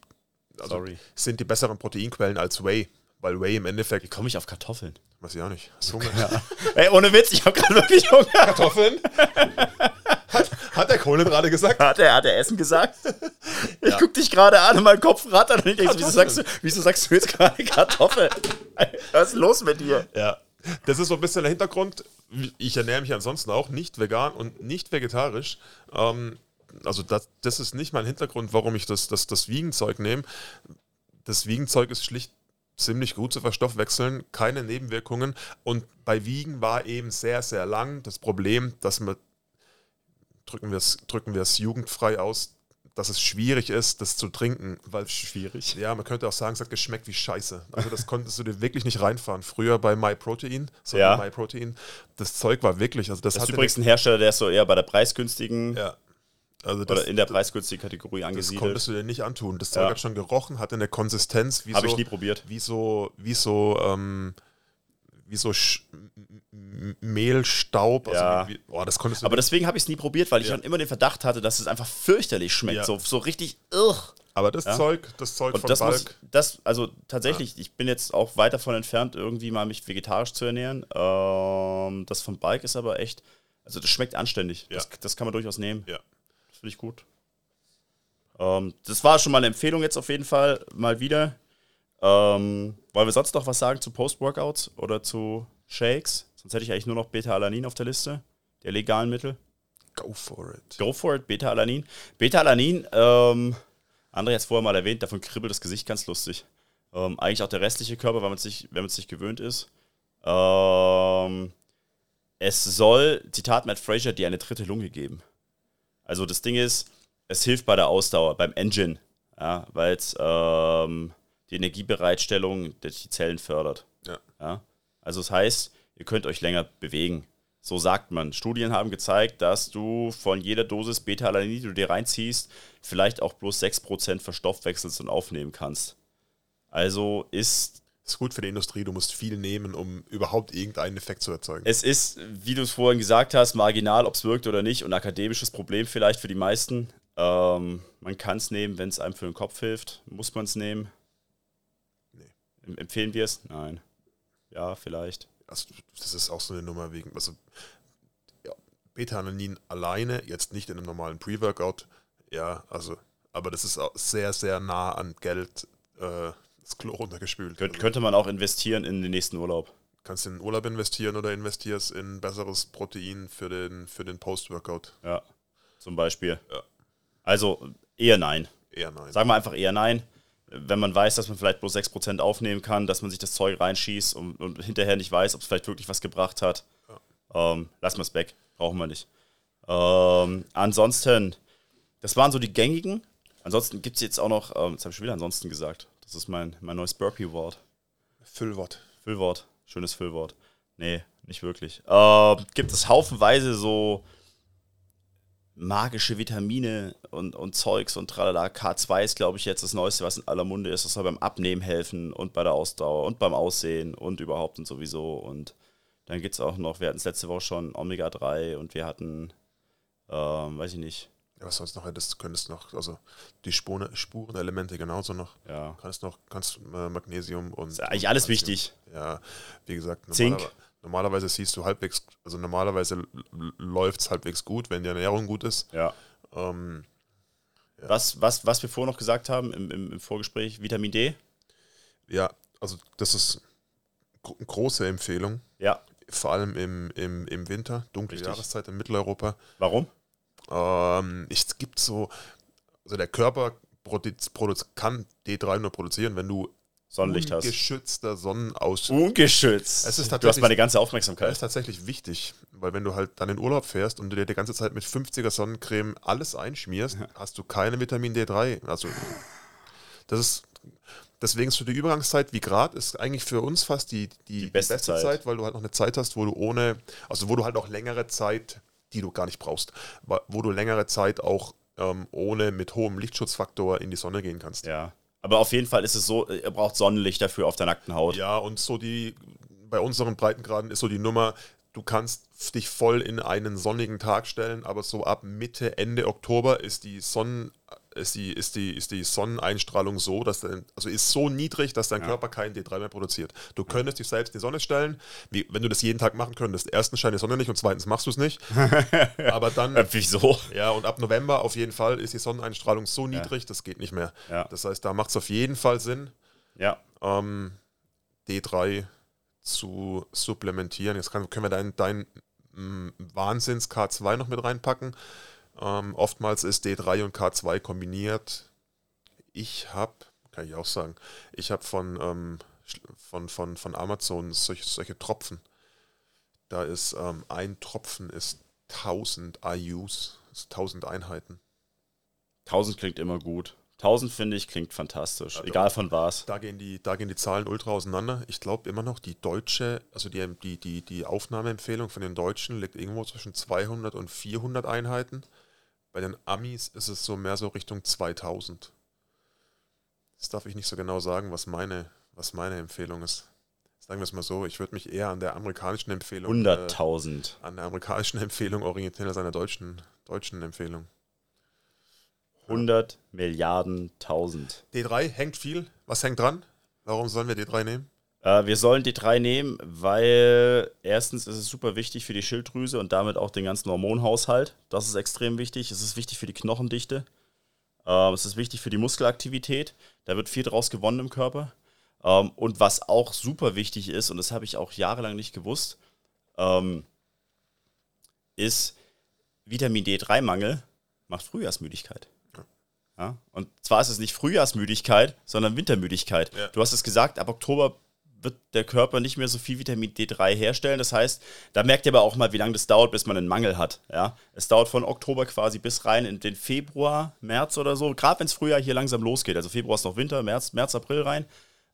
also Sorry. sind die besseren Proteinquellen als Whey. Weil Whey im Wie Endeffekt, komme ich auf Kartoffeln? weiß ich auch nicht. Hast du Hunger? Ey, ohne Witz, ich habe gerade wirklich Hunger. Kartoffeln? hat, hat der Kohlen gerade gesagt? Hat er, hat er Essen gesagt? Ich guck dich gerade an und mein Kopf rattert und ich denke, wieso sagst, du, wieso sagst du jetzt gerade Kartoffel? Was ist los mit dir? Ja. Das ist so ein bisschen der Hintergrund. Ich ernähre mich ansonsten auch nicht vegan und nicht vegetarisch. Ähm, also das, das ist nicht mein Hintergrund, warum ich das, das, das Wiegenzeug nehme. Das Wiegenzeug ist schlicht ziemlich gut zu verstoffwechseln, keine Nebenwirkungen. Und bei Wiegen war eben sehr, sehr lang das Problem, dass man, drücken wir es drücken wir es jugendfrei aus, dass es schwierig ist, das zu trinken, weil Schwierig. ja, man könnte auch sagen, es hat geschmeckt wie Scheiße. Also das konntest du dir wirklich nicht reinfahren. Früher bei MyProtein, so Ja. MyProtein, das Zeug war wirklich, also das, Das ist übrigens ein Hersteller, der ist so eher bei der preisgünstigen. ja, Also das, Oder in der preisgünstigen Kategorie das angesiedelt. konntest du dir nicht antun. Das Zeug Ja. hat schon gerochen, hatte eine Konsistenz wie Habe so, ich nie probiert. wie so, wie so, ähm, wie so Sch Mehlstaub. Also Ja. oh, das konntest du Aber deswegen habe ich es nie probiert, weil ich dann immer den Verdacht hatte, dass es einfach fürchterlich schmeckt. So, so richtig irr. Aber das. Zeug, das Zeug Und von das muss, Balk, das, also tatsächlich, ich bin jetzt auch weit davon entfernt, irgendwie mal mich vegetarisch zu ernähren. Ähm, das von Bike ist aber echt, also das schmeckt anständig. Das, das kann man durchaus nehmen. ja. Das finde ich gut. Ähm, das war schon mal eine Empfehlung jetzt auf jeden Fall, mal wieder. Ähm, wollen wir sonst noch was sagen zu Post-Workouts oder zu Shakes? Sonst hätte ich eigentlich nur noch Beta-Alanin auf der Liste, der legalen Mittel. Go for it. Go for it, Beta-Alanin. Beta-Alanin, ähm, André hat es vorher mal erwähnt, davon kribbelt das Gesicht ganz lustig. Ähm, eigentlich auch der restliche Körper, wenn man es sich, wenn man es sich gewöhnt ist. Ähm, es soll, Zitat Matt Fraser, dir eine dritte Lunge geben. Also das Ding ist, es hilft bei der Ausdauer, beim Engine, ja, weil es ähm, die Energiebereitstellung durch die Zellen fördert. Ja. Ja? Also das heißt, ihr könnt euch länger bewegen. So sagt man. Studien haben gezeigt, dass du von jeder Dosis Beta-Alanin, die du dir reinziehst, vielleicht auch bloß 6% verstoffwechselst und aufnehmen kannst. Also ist Ist gut für die Industrie, du musst viel nehmen, um überhaupt irgendeinen Effekt zu erzeugen. es ist, wie du es vorhin gesagt hast, marginal, ob es wirkt oder nicht, und ein akademisches Problem vielleicht für die meisten. Ähm, man kann es nehmen, wenn es einem für den Kopf hilft. Muss man es nehmen? Empfehlen wir es? Nein. Ja, vielleicht. also, das ist auch so eine Nummer wegen, also ja, Beta-Alanin alleine, jetzt nicht in einem normalen Pre-Workout, ja, also, aber das ist auch sehr, sehr nah an Geld äh, das Klo runtergespült. Könnt, Also, könnte man auch investieren in den nächsten Urlaub. kannst in den Urlaub investieren oder investierst in besseres Protein für den, für den Post-Workout. Ja, zum Beispiel. Ja. Also eher nein. Eher nein. Sagen wir einfach eher nein. Wenn man weiß, dass man vielleicht bloß 6% aufnehmen kann, dass man sich das Zeug reinschießt und, und hinterher nicht weiß, ob es vielleicht wirklich was gebracht hat, ähm, lassen wir es weg. Brauchen wir nicht. Ähm, ansonsten, das waren so die gängigen. Ansonsten gibt es jetzt auch noch, ähm, jetzt habe ich schon wieder ansonsten gesagt. Das ist mein, mein neues Burpee-Wort. Füllwort. Füllwort. Schönes Füllwort. Nee, nicht wirklich. Ähm, gibt es haufenweise so magische Vitamine und, und Zeugs und tralala. K2 ist, glaube ich, jetzt das Neueste, was in aller Munde ist. Das soll beim Abnehmen helfen und bei der Ausdauer und beim Aussehen und überhaupt und sowieso. Und dann gibt es auch noch, wir hatten es letzte Woche schon Omega-3 und wir hatten, ähm, weiß ich nicht, Ja, was sonst noch hättest, könntest noch, also die Spurne, Spurenelemente genauso noch. ja. Kannst noch, kannst äh, Magnesium und. Ist eigentlich alles Calcium. wichtig. Ja, wie gesagt, Zink. Normalerweise, siehst du halbwegs, also normalerweise läuft es halbwegs gut, wenn die Ernährung gut ist. Ja. Ähm, Was, was, was wir vorher noch gesagt haben im, im, im Vorgespräch, Vitamin D. ja, also das ist gro große Empfehlung, Ja. vor allem im, im, im Winter, dunkle Richtig. Jahreszeit in Mitteleuropa. Warum? Ähm, es gibt so, also der Körper kann D3 nur produzieren, wenn du Sonnenlicht hast. ungeschützter Sonnenaus Ungeschützt. Es ist du hast meine ganze Das Aufmerksamkeit. ist tatsächlich wichtig, weil wenn du halt dann in Urlaub fährst und du dir die ganze Zeit mit 50er Sonnencreme alles einschmierst, hast du keine Vitamin D3. Also das ist deswegen ist für die Übergangszeit wie Grad ist eigentlich für uns fast die, die, die beste beste, Zeit. Zeit. weil du halt noch eine Zeit hast, wo du ohne, also wo du halt auch längere Zeit, die du gar nicht brauchst, wo du längere Zeit auch ähm, ohne mit hohem Lichtschutzfaktor in die Sonne gehen kannst. Ja. Aber auf jeden Fall ist es so, ihr braucht Sonnenlicht dafür auf der nackten Haut. Ja, und so die, bei unseren Breitengraden ist so die Nummer, du kannst dich voll in einen sonnigen Tag stellen, aber so ab Mitte, Ende Oktober ist die Sonnen, ist die, ist die, ist die Sonneneinstrahlung so, dass dein, also ist so niedrig, dass dein Körper kein D3 mehr produziert. Du könntest dich selbst in die Sonne stellen, wie, wenn du das jeden Tag machen könntest. Erstens scheint die Sonne nicht und zweitens machst du es nicht. aber dann, Äh, wieso? ja, und ab November auf jeden Fall ist die Sonneneinstrahlung so niedrig, das geht nicht mehr. Ja. Das heißt, da macht es auf jeden Fall Sinn, Ja. ähm, D3 zu supplementieren. Jetzt kann, können wir dein, dein mm, Wahnsinns K2 noch mit reinpacken. Ähm, oftmals ist D3 und K2 kombiniert. Ich habe, kann ich auch sagen, ich habe von, ähm, von, von, von Amazon solche, solche Tropfen. Da ist ähm, ein Tropfen ist 1000 IUs, ist 1000 Einheiten. 1000 klingt immer gut. 1000 finde ich klingt fantastisch. Also- Egal von was. Da gehen die, da gehen die Zahlen ultra auseinander. Ich glaube immer noch, die deutsche, also die, die, die, die Aufnahmeempfehlung von den Deutschen liegt irgendwo zwischen 200 und 400 Einheiten. Bei den Amis ist es so mehr so Richtung 2000. Das darf ich nicht so genau sagen, was meine, was meine Empfehlung ist. Sagen wir es mal so, ich würde mich eher an der amerikanischen Empfehlung. 100.000. Äh, an der amerikanischen Empfehlung orientieren als an der deutschen, deutschen Empfehlung. 100 Milliarden tausend. D3 hängt viel. Was hängt dran? Warum sollen wir D3 nehmen? Äh, wir sollen D3 nehmen, weil erstens ist es super wichtig für die Schilddrüse und damit auch den ganzen Hormonhaushalt. Das ist extrem wichtig. Es ist wichtig für die Knochendichte. Äh, es ist wichtig für die Muskelaktivität. Da wird viel draus gewonnen im Körper. Ähm, und was auch super wichtig ist, und das habe ich auch jahrelang nicht gewusst, ähm, ist Vitamin D3-Mangel macht Frühjahrsmüdigkeit. Ja? Und zwar ist es nicht Frühjahrsmüdigkeit, sondern Wintermüdigkeit. Ja. Du hast es gesagt, ab Oktober wird der Körper nicht mehr so viel Vitamin D3 herstellen. Das heißt, da merkt ihr aber auch mal, wie lange das dauert, bis man einen Mangel hat. Ja? Es dauert von Oktober quasi bis rein in den Februar, März oder so. Gerade wenn es Frühjahr hier langsam losgeht. Also Februar ist noch Winter, März, März April rein.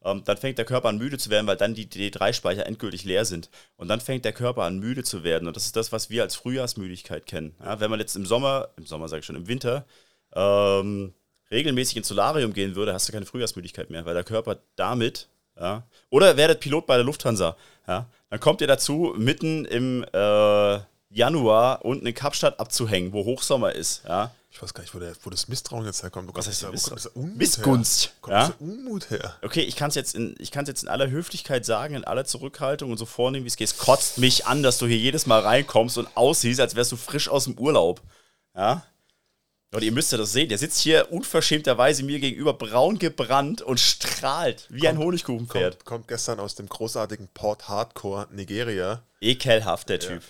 Ähm, dann fängt der Körper an müde zu werden, weil dann die D3-Speicher endgültig leer sind. Und dann fängt der Körper an müde zu werden. Und das ist das, was wir als Frühjahrsmüdigkeit kennen. Ja? Wenn man jetzt im Sommer, im Sommer sage ich schon, im Winter, ähm, regelmäßig ins Solarium gehen würde, hast du keine Frühjahrsmüdigkeit mehr, weil der Körper damit, ja, oder werdet Pilot bei der Lufthansa, ja, dann kommt ihr dazu, mitten im äh, Januar unten in Kapstadt abzuhängen, wo Hochsommer ist, ja. Ich weiß gar nicht, wo, der, wo das Misstrauen jetzt herkommt. Was heißt das? Missgunst. Kommt ja? Unmut her. Okay, ich kann es jetzt, in, jetzt in aller Höflichkeit sagen, in aller Zurückhaltung und so vornehmen, wie es geht. Es kotzt mich an, dass du hier jedes Mal reinkommst und aussiehst, als wärst du frisch aus dem Urlaub. Ja? Und ihr müsst ja das sehen, der sitzt hier unverschämterweise mir gegenüber braun gebrannt und strahlt wie kommt, ein Honigkuchenpferd. Kommt, kommt, gestern aus dem großartigen Port Hardcore Nigeria. Ekelhaft, der Typ.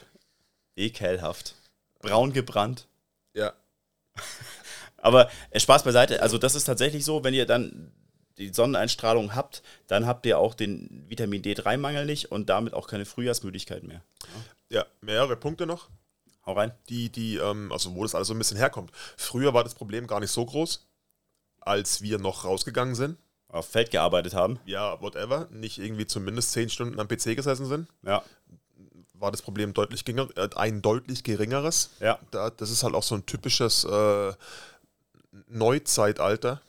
Ja. Ekelhaft. Braun gebrannt. Ja. Aber äh, Spaß beiseite, also das ist tatsächlich so, wenn ihr dann die Sonneneinstrahlung habt, dann habt ihr auch den Vitamin D3-Mangel nicht und damit auch keine Frühjahrsmüdigkeit mehr. Ja, mehrere Punkte noch. Hau rein. Die, die, ähm, also wo das alles so ein bisschen herkommt. Früher war das Problem gar nicht so groß, als wir noch rausgegangen sind. Auf Feld gearbeitet haben. Ja, whatever. Nicht irgendwie zumindest zehn Stunden am PC gesessen sind. Ja. War das Problem deutlich geringer, äh, ein deutlich geringeres. Ja. Da, das ist halt auch so ein typisches äh, Neuzeitalter.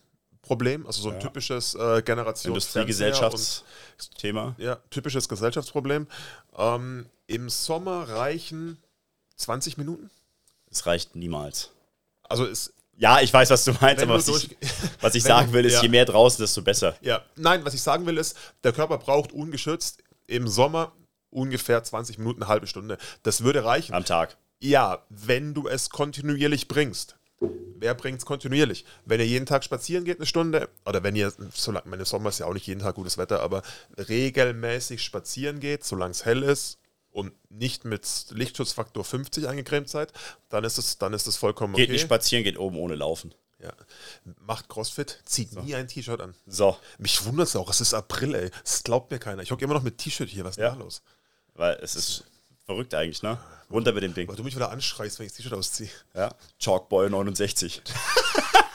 Problem, also so ein ja. typisches äh, Industriegesellschaftsthema. Ja, typisches Gesellschaftsproblem. Ähm, Im Sommer reichen 20 Minuten? Es reicht niemals. Also es. Ja, ich weiß, was du meinst, aber was ich, was ich sagen will, ist, ja. je mehr draußen, desto besser. Ja, nein, was ich sagen will, ist, der Körper braucht ungeschützt im Sommer ungefähr 20 Minuten, eine halbe Stunde. Das würde reichen. Am Tag. Ja, wenn du es kontinuierlich bringst. Wer bringt es kontinuierlich? Wenn ihr jeden Tag spazieren geht, eine Stunde, oder wenn ihr, solange, meine Sommer ist ja auch nicht jeden Tag gutes Wetter, aber regelmäßig spazieren geht, solange es hell ist, und nicht mit Lichtschutzfaktor 50 eingecremt seid, dann ist es, dann ist es vollkommen okay. Geht nicht spazieren, geht oben ohne Laufen. Ja. Macht CrossFit, zieht so. nie ein T-Shirt an. So. Mich wundert es auch, es ist April, ey. Das glaubt mir keiner. Ich hocke immer noch mit T-Shirt hier, was ist ja. da los? Weil es ist verrückt eigentlich, ne? Runter mit dem Ding. Weil du mich wieder anschreist, wenn ich das T-Shirt ausziehe. Ja. Chalkboy 69.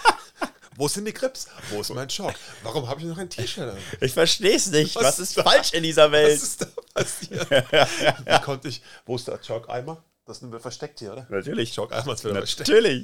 Wo sind die Grips? Wo ist mein Chalk? Warum habe ich noch ein T-Shirt an? Ich verstehe es nicht. Was, Was ist da? falsch in dieser Welt? Was ist da passiert? Wie konnte ich. Wo ist der Chalk-Eimer? Das sind wir versteckt hier, oder? Natürlich. Chalk-Eimer ist wieder versteckt. Natürlich.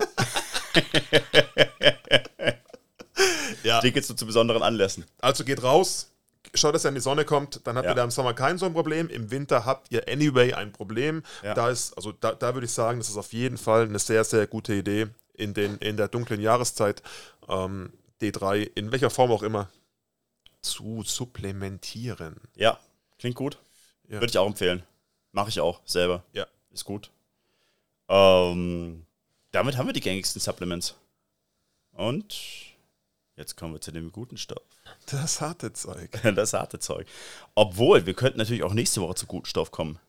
ja. Nur zu besonderen Anlässen. Also geht raus, schaut, dass er in die Sonne kommt, dann habt ja. ihr da im Sommer kein so ein Problem. Im Winter habt ihr anyway ein Problem. Ja. Da ist, also da, da würde ich sagen, das ist auf jeden Fall eine sehr, sehr gute Idee in, den, in der dunklen Jahreszeit ähm, D3, in welcher Form auch immer, zu supplementieren. Ja, klingt gut. Ja. Würde ich auch empfehlen. Mache ich auch selber. Ja. Ist gut. Ähm, damit haben wir die gängigsten Supplements. Und jetzt kommen wir zu dem guten Stoff. Das harte Zeug. Das harte Zeug. Obwohl, wir könnten natürlich auch nächste Woche zu guten Stoff kommen.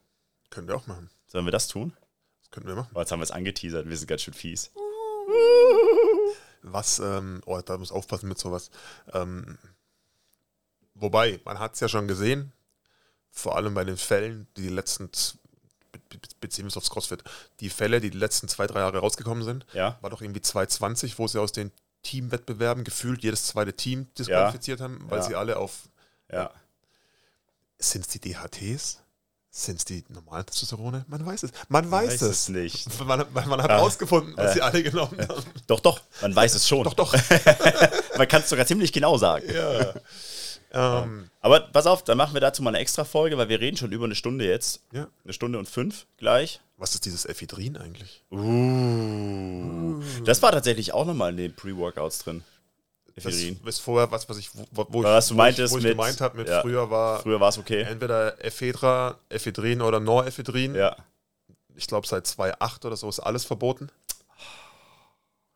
Können wir auch machen. Sollen wir das tun? Das können wir machen. Oh, jetzt haben wir es angeteasert. Wir sind ganz schön fies. Was, ähm, oh, da muss aufpassen mit sowas. Ähm, wobei, man hat es ja schon gesehen, vor allem bei den Fällen, die die letzten, be beziehen wir es aufs CrossFit, die Fälle, die die letzten zwei, drei Jahre rausgekommen sind, ja. war doch irgendwie 2020, wo sie aus den Teamwettbewerben gefühlt jedes zweite Team disqualifiziert ja. haben, weil ja. sie alle auf. Ja. Sind es die DHTs? Sind es die normalen Testosterone? Man weiß es. Man weiß, weiß es. es nicht. Man, man, man hat rausgefunden, was sie alle genommen haben. Doch, doch, man weiß es schon. Doch, doch. man kann es sogar ziemlich genau sagen. ja. Ähm, Aber pass auf, dann machen wir dazu mal eine extra Folge, weil wir reden schon über eine Stunde jetzt. ja. Eine Stunde und fünf gleich. Was ist dieses Ephedrin eigentlich? Uh. Das war tatsächlich auch nochmal in den Pre-Workouts drin. Das Ephedrin. ist vorher was, was ich, wo, wo Was ich, du wo meintest ich, wo ich mit- gemeint habe mit ja. früher war Früher war es okay. entweder Ephedra, Ephedrin oder Norephedrin. Ja. Ich glaube seit 2008 oder so ist alles verboten.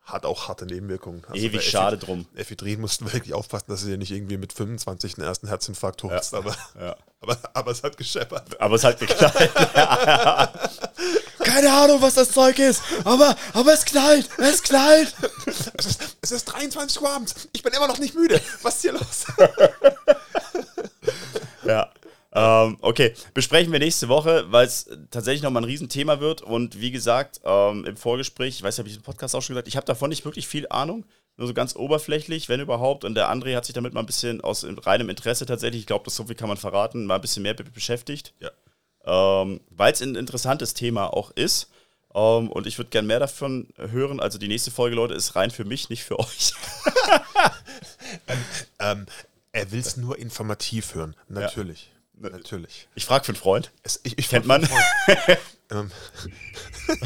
Hat auch harte Nebenwirkungen. Also Ewig schade drum. Ephedrin musst du wirklich aufpassen, dass du dir nicht irgendwie mit 25 den ersten Herzinfarkt holst. Aber, Ja. aber, aber es hat gescheppert. Aber es hat geknallt. Keine Ahnung, was das Zeug ist, aber, aber es knallt, es knallt. Es ist, es ist 23 Uhr abends. Ich bin immer noch nicht müde. Was ist hier los? Ja. Ähm, okay, besprechen wir nächste Woche, weil es tatsächlich nochmal ein Riesenthema wird. Und wie gesagt, ähm, im Vorgespräch, ich weiß, habe ich im Podcast auch schon gesagt, ich habe davon nicht wirklich viel Ahnung. Nur so ganz oberflächlich, wenn überhaupt. Und der André hat sich damit mal ein bisschen aus reinem Interesse tatsächlich, ich glaube, das so viel kann man verraten, mal ein bisschen mehr be- beschäftigt. Ja. Ähm, weil es ein interessantes Thema auch ist. Ähm, und ich würde gern mehr davon hören. Also die nächste Folge, Leute, ist rein für mich, nicht für euch. Ähm, er will es nur informativ hören. Natürlich. Natürlich. Ich frage für einen Freund. Es, ich, ich Kennt man? Ähm,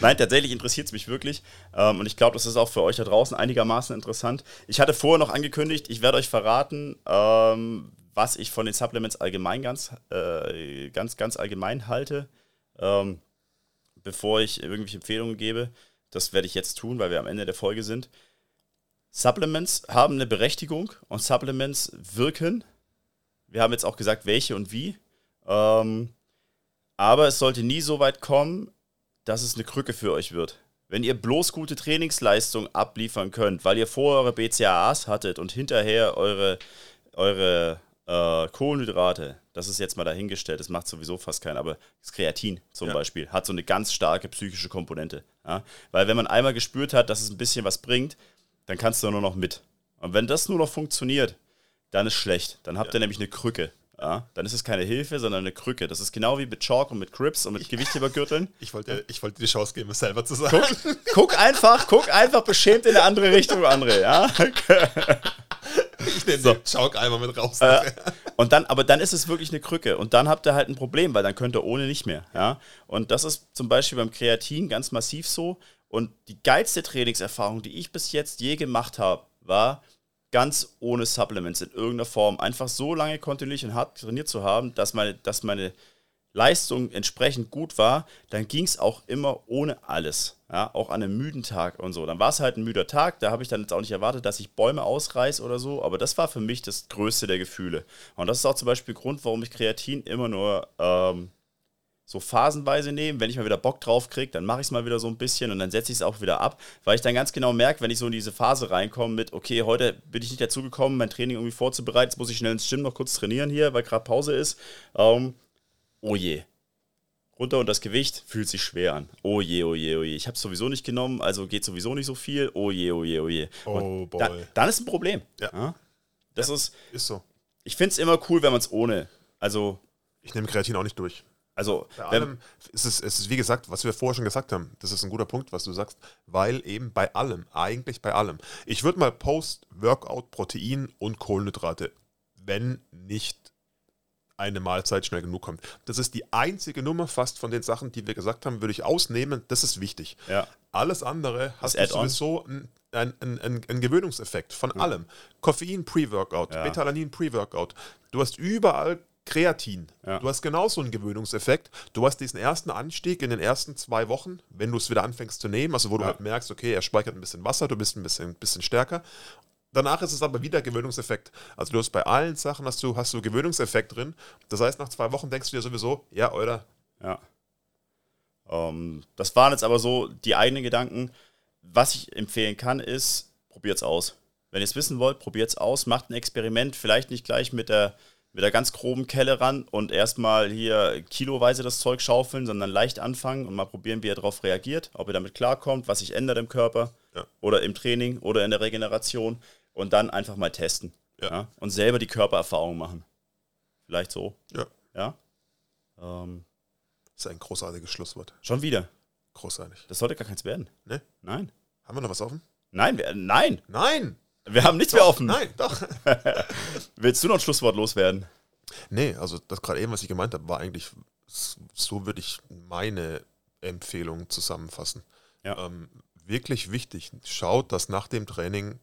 Nein, tatsächlich interessiert es mich wirklich. Ähm, und ich glaube, das ist auch für euch da draußen einigermaßen interessant. Ich hatte vorher noch angekündigt, ich werde euch verraten, ähm, was ich von den Supplements allgemein ganz, äh, ganz, ganz allgemein halte, ähm, bevor ich irgendwelche Empfehlungen gebe. Das werde ich jetzt tun, weil wir am Ende der Folge sind. Supplements haben eine Berechtigung und Supplements wirken. Wir haben jetzt auch gesagt, welche und wie. Ähm, aber es sollte nie so weit kommen, dass es eine Krücke für euch wird. Wenn ihr bloß gute Trainingsleistung abliefern könnt, weil ihr vorher eure BCAAs hattet und hinterher eure, eure äh, Kohlenhydrate, das ist jetzt mal dahingestellt, das macht sowieso fast keiner, aber das Kreatin zum Ja. Beispiel hat so eine ganz starke psychische Komponente. Ja? Weil wenn man einmal gespürt hat, dass es ein bisschen was bringt, dann kannst du nur noch mit. Und wenn das nur noch funktioniert, dann ist schlecht. Dann habt ihr nämlich eine Krücke. Ja? Dann ist es keine Hilfe, sondern eine Krücke. Das ist genau wie mit Chalk und mit Grips und mit Gewichthebergürteln. ich, wollte, ich wollte dir die Chance geben, es selber zu sagen. Guck einfach, guck einfach beschämt in eine andere Richtung, André, ja? Ich nehme so. Schauk einmal mit raus. Äh, und dann, aber dann ist es wirklich eine Krücke und dann habt ihr halt ein Problem, weil dann könnt ihr ohne nicht mehr, ja? Und das ist zum Beispiel beim Kreatin ganz massiv so und die geilste Trainingserfahrung, die ich bis jetzt je gemacht habe, war ganz ohne Supplements in irgendeiner Form, einfach so lange kontinuierlich und hart trainiert zu haben, dass meine, dass meine Leistung entsprechend gut war, dann ging es auch immer ohne alles. Ja, auch an einem müden Tag und so. Dann war es halt ein müder Tag, da habe ich dann jetzt auch nicht erwartet, dass ich Bäume ausreiß oder so, aber das war für mich das größte der Gefühle. Und das ist auch zum Beispiel Grund, warum ich Kreatin immer nur ähm, so phasenweise nehme. Wenn ich mal wieder Bock drauf kriege, dann mache ich es mal wieder so ein bisschen und dann setze ich es auch wieder ab, weil ich dann ganz genau merke, wenn ich so in diese Phase reinkomme mit, okay, heute bin ich nicht dazu gekommen, mein Training irgendwie vorzubereiten, jetzt muss ich schnell ins Gym noch kurz trainieren hier, weil gerade Pause ist. Ähm, oh je. Runter und das Gewicht fühlt sich schwer an. Oh je, oh je, oh je. Ich habe es sowieso nicht genommen, also geht sowieso nicht so viel. Oh je, oh je, oh je. Oh boy. da, dann ist ein Problem. Ja. Das ist, Ist so. ich finde es immer cool, wenn man es ohne. Also, Ich nehme Kreatin auch nicht durch. also, Bei allem ist es, es ist wie gesagt, was wir vorher schon gesagt haben, das ist ein guter Punkt, was du sagst, weil eben bei allem, eigentlich bei allem. Ich würde mal Post-Workout Protein und Kohlenhydrate, wenn nicht eine Mahlzeit schnell genug kommt. Das ist die einzige Nummer fast von den Sachen, die wir gesagt haben, würde ich ausnehmen. Das ist wichtig. ja. Alles andere hast du sowieso einen ein, ein, ein, Gewöhnungseffekt von allem. Koffein Pre-Workout, Ja. Betalanin Pre-Workout. Du hast überall Kreatin. Ja. Du hast genauso einen Gewöhnungseffekt. Du hast diesen ersten Anstieg in den ersten zwei Wochen, wenn du es wieder anfängst zu nehmen, also wo du Ja. halt merkst, okay, er speichert ein bisschen Wasser, du bist ein bisschen, bisschen stärker. Danach ist es aber wieder Gewöhnungseffekt. Also du hast bei allen Sachen hast du, hast du Gewöhnungseffekt drin. Das heißt, nach zwei Wochen denkst du dir sowieso, ja, oder Ja. Ähm, das waren jetzt aber so die eigenen Gedanken. Was ich empfehlen kann, ist, probiert's aus. Wenn ihr es wissen wollt, probiert's aus, macht ein Experiment, vielleicht nicht gleich mit der, mit der ganz groben Kelle ran und erstmal hier kiloweise das Zeug schaufeln, sondern leicht anfangen und mal probieren, wie er darauf reagiert, ob er damit klarkommt, was sich ändert im Körper Ja. oder im Training oder in der Regeneration und dann einfach mal testen. Ja. Und selber die Körpererfahrung machen. Vielleicht so. Ja. Ja? Ähm, Das ist ein großartiges Schlusswort. schon wieder. Großartig. Das sollte gar keins werden. Ne? Nein. Haben wir noch was offen? Nein, wir, nein. Nein! Wir haben nichts mehr offen. Nein, doch. Willst du noch ein Schlusswort loswerden? Nee, also das gerade eben, was ich gemeint habe, war eigentlich, so würde ich meine Empfehlung zusammenfassen. Ja. Ähm, wirklich wichtig, schaut, dass nach dem Training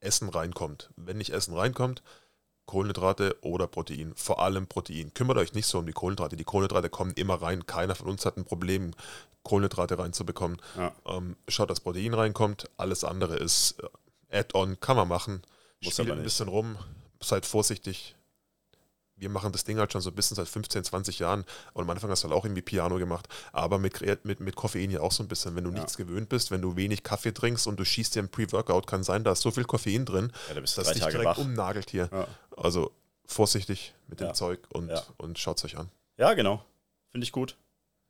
Essen reinkommt. Wenn nicht Essen reinkommt, Kohlenhydrate oder Protein. Vor allem Protein. Kümmert euch nicht so um die Kohlenhydrate. Die Kohlenhydrate kommen immer rein. Keiner von uns hat ein Problem, Kohlenhydrate reinzubekommen. Ja. Ähm, schaut, dass Protein reinkommt. Alles andere ist äh, Add-on, kann man machen. Muss Spielt aber ein bisschen rum. Seid vorsichtig. Wir machen das Ding halt schon so ein bisschen seit 15, 20 Jahren. Und am Anfang hast du halt auch irgendwie Piano gemacht. Aber mit, mit, mit Koffein ja auch so ein bisschen. Wenn du Ja. nichts gewöhnt bist, wenn du wenig Kaffee trinkst und du schießt dir ein Pre-Workout, kann sein, da ist so viel Koffein drin, Ja, da dass dich direkt wach. umnagelt hier. Ja. Also vorsichtig mit dem. Zeug und, und schaut es euch an. Ja, genau. Finde ich gut.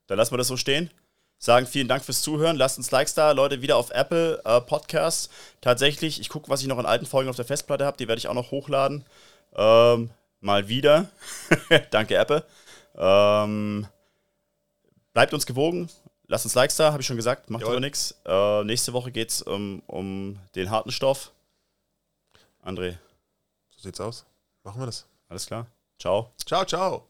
Dann lassen wir das so stehen. Sagen vielen Dank fürs Zuhören. Lasst uns Likes da, Leute, wieder auf Apple äh, Podcasts. Tatsächlich, ich gucke, was ich noch in alten Folgen auf der Festplatte habe. Die werde ich auch noch hochladen. Ähm, mal wieder. Danke, Apple. Ähm, bleibt uns gewogen. Lasst uns Likes da, habe ich schon gesagt. Macht aber nichts. Äh, nächste Woche geht es um, ähm, um den harten Stoff. André. So sieht's aus. Machen wir das. Alles klar. Ciao. Ciao, ciao.